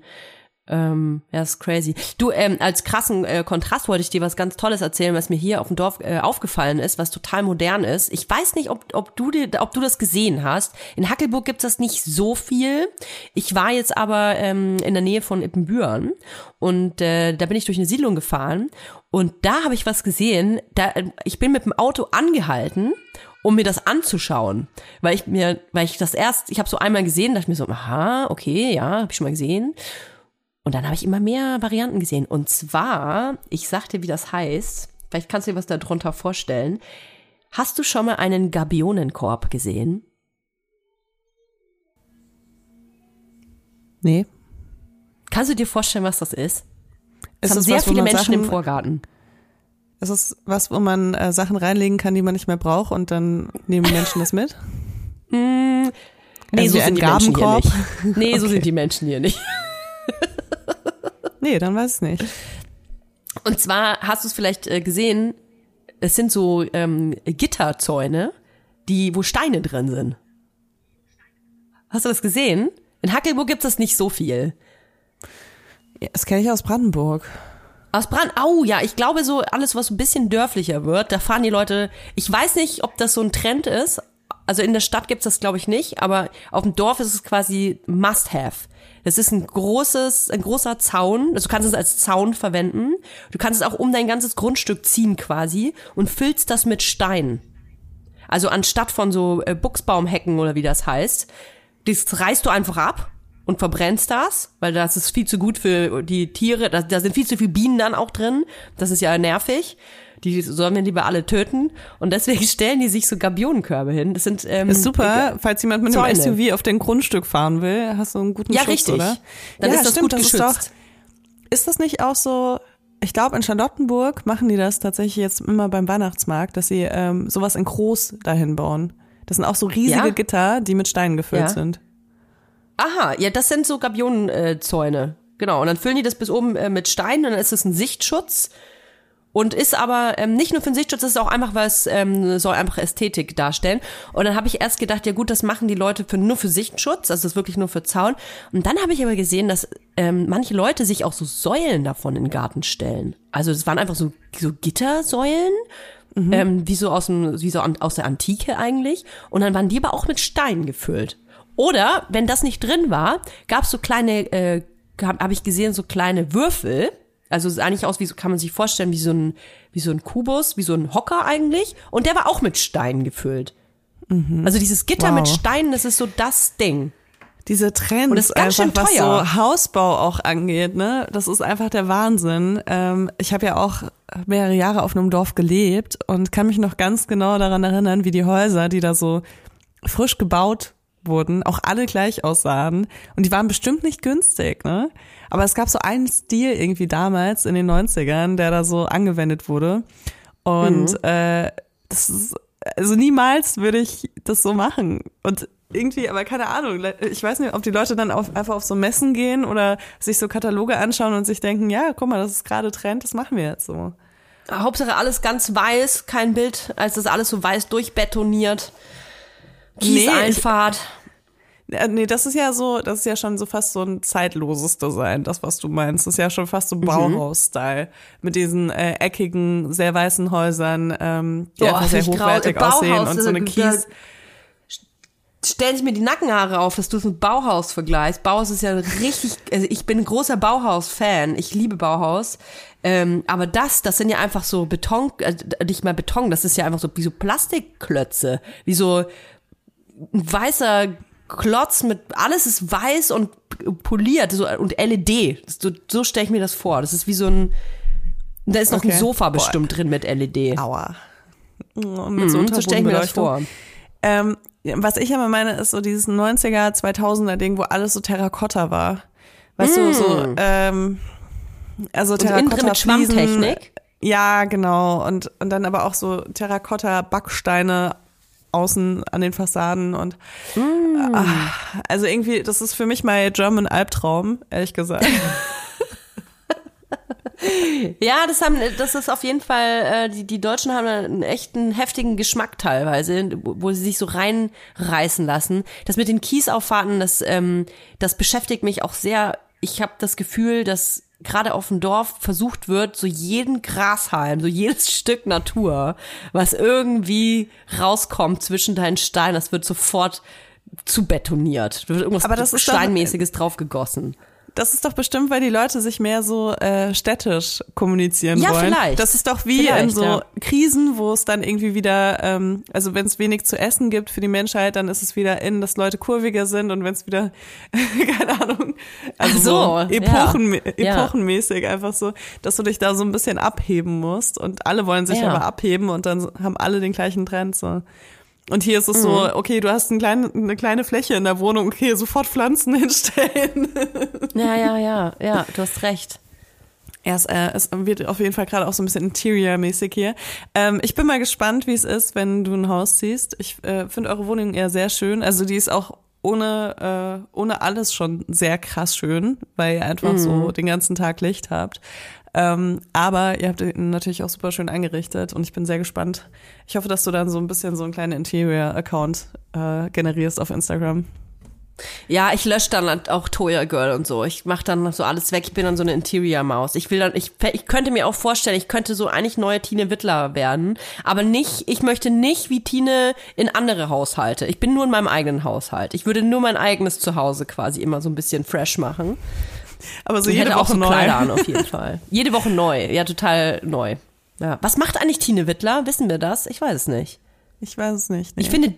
Ähm, ja, ist crazy. Du, ähm, als krassen äh, Kontrast wollte ich dir was ganz Tolles erzählen, was mir hier auf dem Dorf äh, aufgefallen ist, was total modern ist. Ich weiß nicht, ob, ob, du, dir, ob du das gesehen hast. In Hackelburg gibt's das nicht so viel. Ich war jetzt aber ähm, in der Nähe von Ippenbüren und äh, da bin ich durch eine Siedlung gefahren und da habe ich was gesehen. Da, äh, ich bin mit dem Auto angehalten um mir das anzuschauen, weil ich mir, weil ich das erst, ich habe so einmal gesehen, dachte ich mir so, aha, okay, ja, habe ich schon mal gesehen. Und dann habe ich immer mehr Varianten gesehen. Und zwar, ich sag dir, wie das heißt. Vielleicht kannst du dir was darunter vorstellen. Hast du schon mal einen Gabionenkorb gesehen?
Nee.
Kannst du dir vorstellen, was das ist? Das
Ist
haben sehr
was,
viele Menschen im
Sachen-
Vorgarten.
Ist es was, wo man äh, Sachen reinlegen kann, die man nicht mehr braucht und dann nehmen Menschen das mit? (laughs)
Nee,
Also
so (laughs) sind die Menschen hier nicht. Nee, so sind die Menschen hier nicht.
Nee, dann weiß ich nicht.
Und zwar hast du es vielleicht äh, gesehen, es sind so ähm, Gitterzäune, die, wo Steine drin sind. Hast du das gesehen? In Hackelburg gibt es das nicht so viel.
Ja, das kenne ich aus Brandenburg.
Aus Brand, au ja, ich glaube so alles, was ein bisschen dörflicher wird, da fahren die Leute, ich weiß nicht, ob das so ein Trend ist, also in der Stadt gibt's das glaube ich nicht, aber auf dem Dorf ist es quasi must have. Das ist ein großes, ein großer Zaun, also du kannst es als Zaun verwenden, du kannst es auch um dein ganzes Grundstück ziehen quasi und füllst das mit Stein. Also anstatt von so äh, Buchsbaumhecken oder wie das heißt, das reißt du einfach ab und verbrennst das, weil das ist viel zu gut für die Tiere. Da, da sind viel zu viele Bienen dann auch drin. Das ist ja nervig. Die sollen wir lieber alle töten. Und deswegen (laughs) stellen die sich so Gabionenkörbe hin. Das sind ähm,
Ist super, falls jemand mit einem
Zäune.
SUV auf dem Grundstück fahren will, hast du einen guten
Ja,
Schutz,
richtig.
oder?
Dann
ja,
ist das
stimmt,
gut
das
geschützt.
Ist, doch, ist das nicht auch so, ich glaube in Charlottenburg machen die das tatsächlich jetzt immer beim Weihnachtsmarkt, dass sie ähm, sowas in groß dahin bauen. Das sind auch so riesige
Ja?
Gitter, die mit Steinen gefüllt
Ja.
sind.
Aha, ja, das sind so Gabionenzäune. Genau. Und dann füllen die das bis oben äh, mit Steinen und dann ist es ein Sichtschutz. Und ist aber ähm, nicht nur für den Sichtschutz, das ist auch einfach was, ähm, soll einfach Ästhetik darstellen. Und dann habe ich erst gedacht, ja gut, das machen die Leute für, nur für Sichtschutz, also das ist wirklich nur für Zaun. Und dann habe ich aber gesehen, dass ähm, manche Leute sich auch so Säulen davon in den Garten stellen. Also das waren einfach so, so Gittersäulen, ähm, wie so aus dem, wie so aus der Antike eigentlich. Und dann waren die aber auch mit Steinen gefüllt. Oder wenn das nicht drin war, gab es so kleine, äh, habe hab ich gesehen, so kleine Würfel. Also es sah eigentlich aus, wie so kann man sich vorstellen, wie so ein, wie so ein Kubus, wie so ein Hocker eigentlich. Und der war auch mit Steinen gefüllt. Also dieses Gitter
Wow.
mit Steinen, das ist so das Ding.
Diese Trends,
Und das ist ganz
einfach,
schön
was
teuer.
so Hausbau auch angeht, ne? Das ist einfach der Wahnsinn. Ähm, ich habe ja auch mehrere Jahre auf einem Dorf gelebt und kann mich noch ganz genau daran erinnern, wie die Häuser, die da so frisch gebaut wurden, auch alle gleich aussahen. Und die waren bestimmt nicht günstig, ne? Aber es gab so einen Stil irgendwie damals in den 90ern, der da so angewendet wurde. Und äh, das ist, also niemals würde ich das so machen. Und irgendwie, aber keine Ahnung, ich weiß nicht, ob die Leute dann auf, einfach auf so Messen gehen oder sich so Kataloge anschauen und sich denken, ja, guck mal, das ist gerade Trend, das machen wir jetzt so.
Hauptsache alles ganz weiß, kein Bild, als das alles so weiß durchbetoniert. Kieseinfahrt.
Äh, Nee, das ist ja so, das ist ja schon so fast so ein zeitloses Design, das, was du meinst. Das ist ja schon fast so Bauhaus-Style. Mit diesen äh, eckigen, sehr weißen Häusern, ähm, die
Boah,
einfach sehr hochwertig aussehen
Bauhaus,
und so eine Kies.
Stellen sich mir die Nackenhaare auf, dass du es mit Bauhaus vergleichst. Bauhaus ist ja richtig, also ich bin ein großer Bauhaus-Fan. Ich liebe Bauhaus. Ähm, aber das, das sind ja einfach so Beton, äh, nicht mal Beton, das ist ja einfach so wie so Plastikklötze. Wie so ein weißer Klotz mit, alles ist weiß und poliert so, und LED. So, so stelle ich mir das vor. Das ist wie so ein, da ist noch
Okay.
ein Sofa
Boah.
bestimmt drin mit LED.
Aua. Und mit so
Mhm, so stelle ich mir das vor.
Ähm, was ich immer meine, ist so dieses 90er, 2000er Ding, wo alles so Terrakotta war. Weißt du, so, ähm, also
Mm. Innen drin mit. Schwammtechnik.
Ja, genau. Und, und dann aber auch so Terrakotta-Backsteine außen an den Fassaden und
Mm.
ah, also irgendwie, das ist für mich mein German Albtraum, ehrlich gesagt. (laughs)
Ja, das haben, das ist auf jeden Fall, äh, die, die Deutschen haben einen echten heftigen Geschmack teilweise, wo wo sie sich so reinreißen lassen. Das mit den Kiesauffahrten, das, ähm, das beschäftigt mich auch sehr. Ich habe das Gefühl, dass gerade auf dem Dorf versucht wird, so jeden Grashalm, so jedes (laughs) Stück Natur, was irgendwie rauskommt zwischen deinen Steinen, das wird sofort zu betoniert. Da wird irgendwas
Aber das
Steinmäßiges draufgegossen.
Das ist doch bestimmt, weil die Leute sich mehr so äh, städtisch kommunizieren
Ja,
wollen.
vielleicht.
Das ist doch wie in
Vielleicht,
so
ja.
Krisen, wo es dann irgendwie wieder, ähm, also wenn es wenig zu essen gibt für die Menschheit, dann ist es wieder in, dass Leute kurviger sind und wenn es wieder, (laughs) keine Ahnung, also so,
so,
Epochen,
ja.
epochenmäßig einfach so, dass du dich da so ein bisschen abheben musst und alle wollen sich
Ja.
aber abheben und dann haben alle den gleichen Trend so. Und hier ist es so,
Mhm.
okay, du hast ein klein, eine kleine Fläche in der Wohnung, okay, sofort Pflanzen (laughs) hinstellen.
Ja, ja, ja, ja, du hast recht.
Ja, es, äh, es wird auf jeden Fall gerade auch so ein bisschen Interior-mäßig hier. Ähm, ich bin mal gespannt, wie es ist, wenn du ein Haus ziehst. Ich äh, finde eure Wohnung eher sehr schön. Also die ist auch ohne, äh, ohne alles schon sehr krass schön, weil ihr einfach so den ganzen Tag Licht habt. Ähm, aber ihr habt ihn natürlich auch super schön eingerichtet und ich bin sehr gespannt. Ich hoffe, dass du dann so ein bisschen so einen kleinen Interior-Account äh, generierst auf Instagram.
Ja, ich lösche dann auch Toya Girl und so. Ich mache dann so alles weg. Ich bin dann so eine Interior-Maus. Ich will dann, ich, ich könnte mir auch vorstellen, ich könnte so eigentlich neue Tine Wittler werden. Aber nicht, ich möchte nicht wie Tine in andere Haushalte. Ich bin nur in meinem eigenen Haushalt. Ich würde nur mein eigenes Zuhause quasi immer so ein bisschen fresh machen.
Aber so
Ich
jede
hätte auch
Woche
so
neu.
Kleider an, auf jeden (laughs) Fall. Jede Woche neu. Ja, total neu. Ja. Was macht eigentlich Tine Wittler? Wissen wir das? Ich weiß es nicht.
Ich weiß es nicht. Nee.
Ich finde,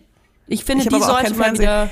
ich finde,
Ich
die
auch
sollte mal wieder.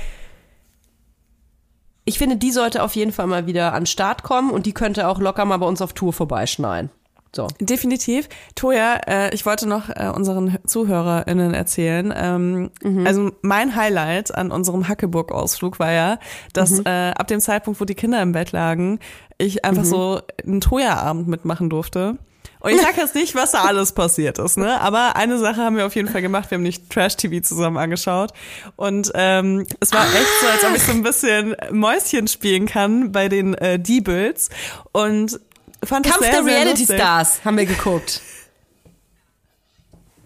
Ich finde, die sollte auf jeden Fall mal wieder an den Start kommen und die könnte auch locker mal bei uns auf Tour vorbeischneiden. So.
Definitiv. Toja, äh, ich wollte noch äh, unseren ZuhörerInnen erzählen. Ähm, Also mein Highlight an unserem Hackeburg-Ausflug war ja, dass äh, ab dem Zeitpunkt, wo die Kinder im Bett lagen, ich einfach so einen Toja-Abend mitmachen durfte. Und ich sag (laughs) jetzt nicht, was da alles passiert ist, ne? Aber eine Sache haben wir auf jeden Fall gemacht. Wir haben nicht Trash-TV zusammen angeschaut. Und ähm, es war echt so, als ob ich so ein bisschen Mäuschen spielen kann bei den äh, D-Bills. Und fand
Kampf
sehr,
der Reality
lustig.
Stars haben wir geguckt.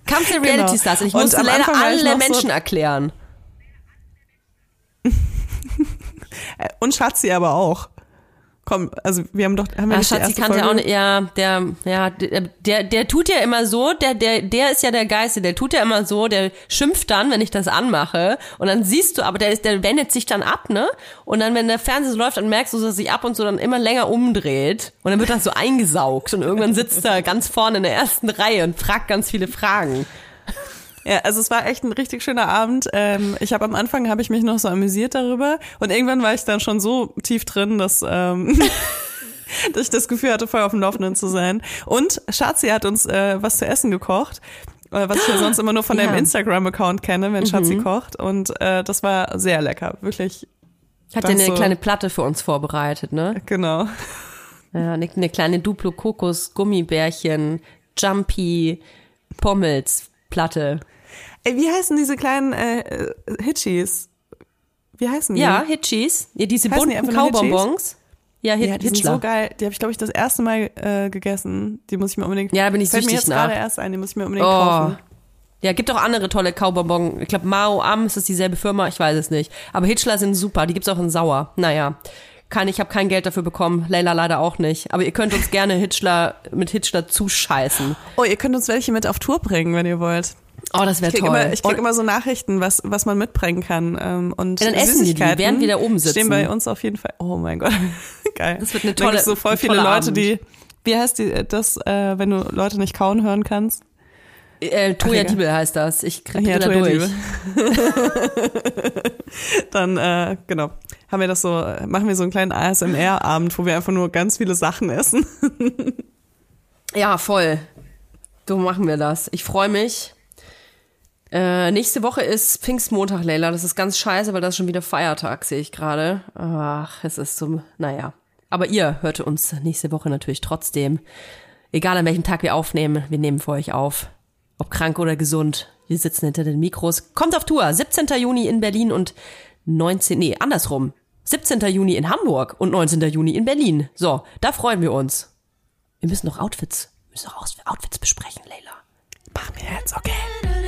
Kampf der Reality
Genau.
Stars. Und ich
Und
musste leider alle
noch so-
Menschen erklären. (laughs)
Und Schatzi aber auch. Komm, also wir haben doch, haben wir
Ah,
nicht die
Schatzi
erste
kannte
Folge?
auch nicht, ja, der, ja, der, der, der tut ja immer so, der, der, der ist ja der Geiste, der tut ja immer so, der schimpft dann, wenn ich das anmache, und dann siehst du, aber der ist, der wendet sich dann ab, ne? Und dann, wenn der Fernseher so läuft, dann merkst du, dass er sich ab und zu dann immer länger umdreht, und dann wird das so eingesaugt, und irgendwann sitzt er ganz vorne in der ersten Reihe und fragt ganz viele Fragen.
Ja, also es war echt ein richtig schöner Abend. Ähm, ich habe am Anfang habe ich mich noch so amüsiert darüber und irgendwann war ich dann schon so tief drin, dass ähm, (laughs) dass ich das Gefühl hatte, voll auf dem Laufenden zu sein. Und Schatzi hat uns äh, was zu essen gekocht. äh, Was ich ja sonst immer nur von
Ja.
deinem Instagram-Account kenne, wenn Schatzi kocht. Und äh, das war sehr lecker. Wirklich,
Hat er eine
so-
kleine Platte für uns vorbereitet, ne?
genau.
Ja, eine, eine kleine Duplo Kokos Gummibärchen, Jumpy, Pommels Platte.
Ey, wie heißen diese kleinen äh, Hitchis? Wie heißen die?
Ja, Hitchis. Ja, diese
Heißen die
bunten
nur
Kaubonbons. Ja, Hit,
Ja, die sind
Hitchler.
so geil. Die habe ich, glaube ich, das erste Mal äh, gegessen. Die muss ich mir unbedingt.
Ja, da bin ich
fällt mir
süchtig
jetzt gerade
nach.
erst ein. Die muss ich mir unbedingt
Oh.
kaufen.
Ja, gibt auch andere tolle Kaubonbon. Ich glaube, Mao Am, ist das dieselbe Firma? Ich weiß es nicht. Aber Hitchler sind super, die gibt's auch in Sauer. Naja, kann, ich habe kein Geld dafür bekommen. Leila leider auch nicht. Aber ihr könnt uns (laughs) gerne Hitchler mit Hitchler zuscheißen.
Oh, ihr könnt uns welche mit auf Tour bringen, wenn ihr wollt.
Oh, das wäre toll.
immer, ich krieg
Und-
immer so Nachrichten, was, was man mitbringen kann. Ähm, und
Ja, dann essen die die, während wir da oben sitzen.
Stehen bei uns auf jeden Fall. Oh mein Gott. (laughs) Geil.
Das wird eine
Dann
tolle-
gibt's so voll viele Leute,
Abend.
die. Wie heißt die, das, äh, wenn du Leute nicht kauen hören kannst?
Äh, Toya
egal.
Diebel heißt das. Ich krieg
Ja,
da durch. (laughs)
Dann, äh, genau, haben wir das so, äh, machen wir so einen kleinen ASMR-Abend, wo wir einfach nur ganz viele Sachen essen. (laughs)
Ja, voll. So machen wir das. Ich freue mich. Äh, nächste Woche ist Pfingstmontag, Leila. Das ist ganz scheiße, weil das ist schon wieder Feiertag, sehe ich gerade. Ach, es ist so, naja. Aber ihr hört uns nächste Woche natürlich trotzdem. Egal an welchem Tag wir aufnehmen, wir nehmen für euch auf. Ob krank oder gesund. Wir sitzen hinter den Mikros. Kommt auf Tour. 17. Juni in Berlin und 19. Nee, andersrum. 17. Juni in Hamburg und 19. Juni in Berlin. So, da freuen wir uns. Wir müssen noch Outfits, müssen noch Outfits besprechen, Leila.
Machen wir jetzt, okay.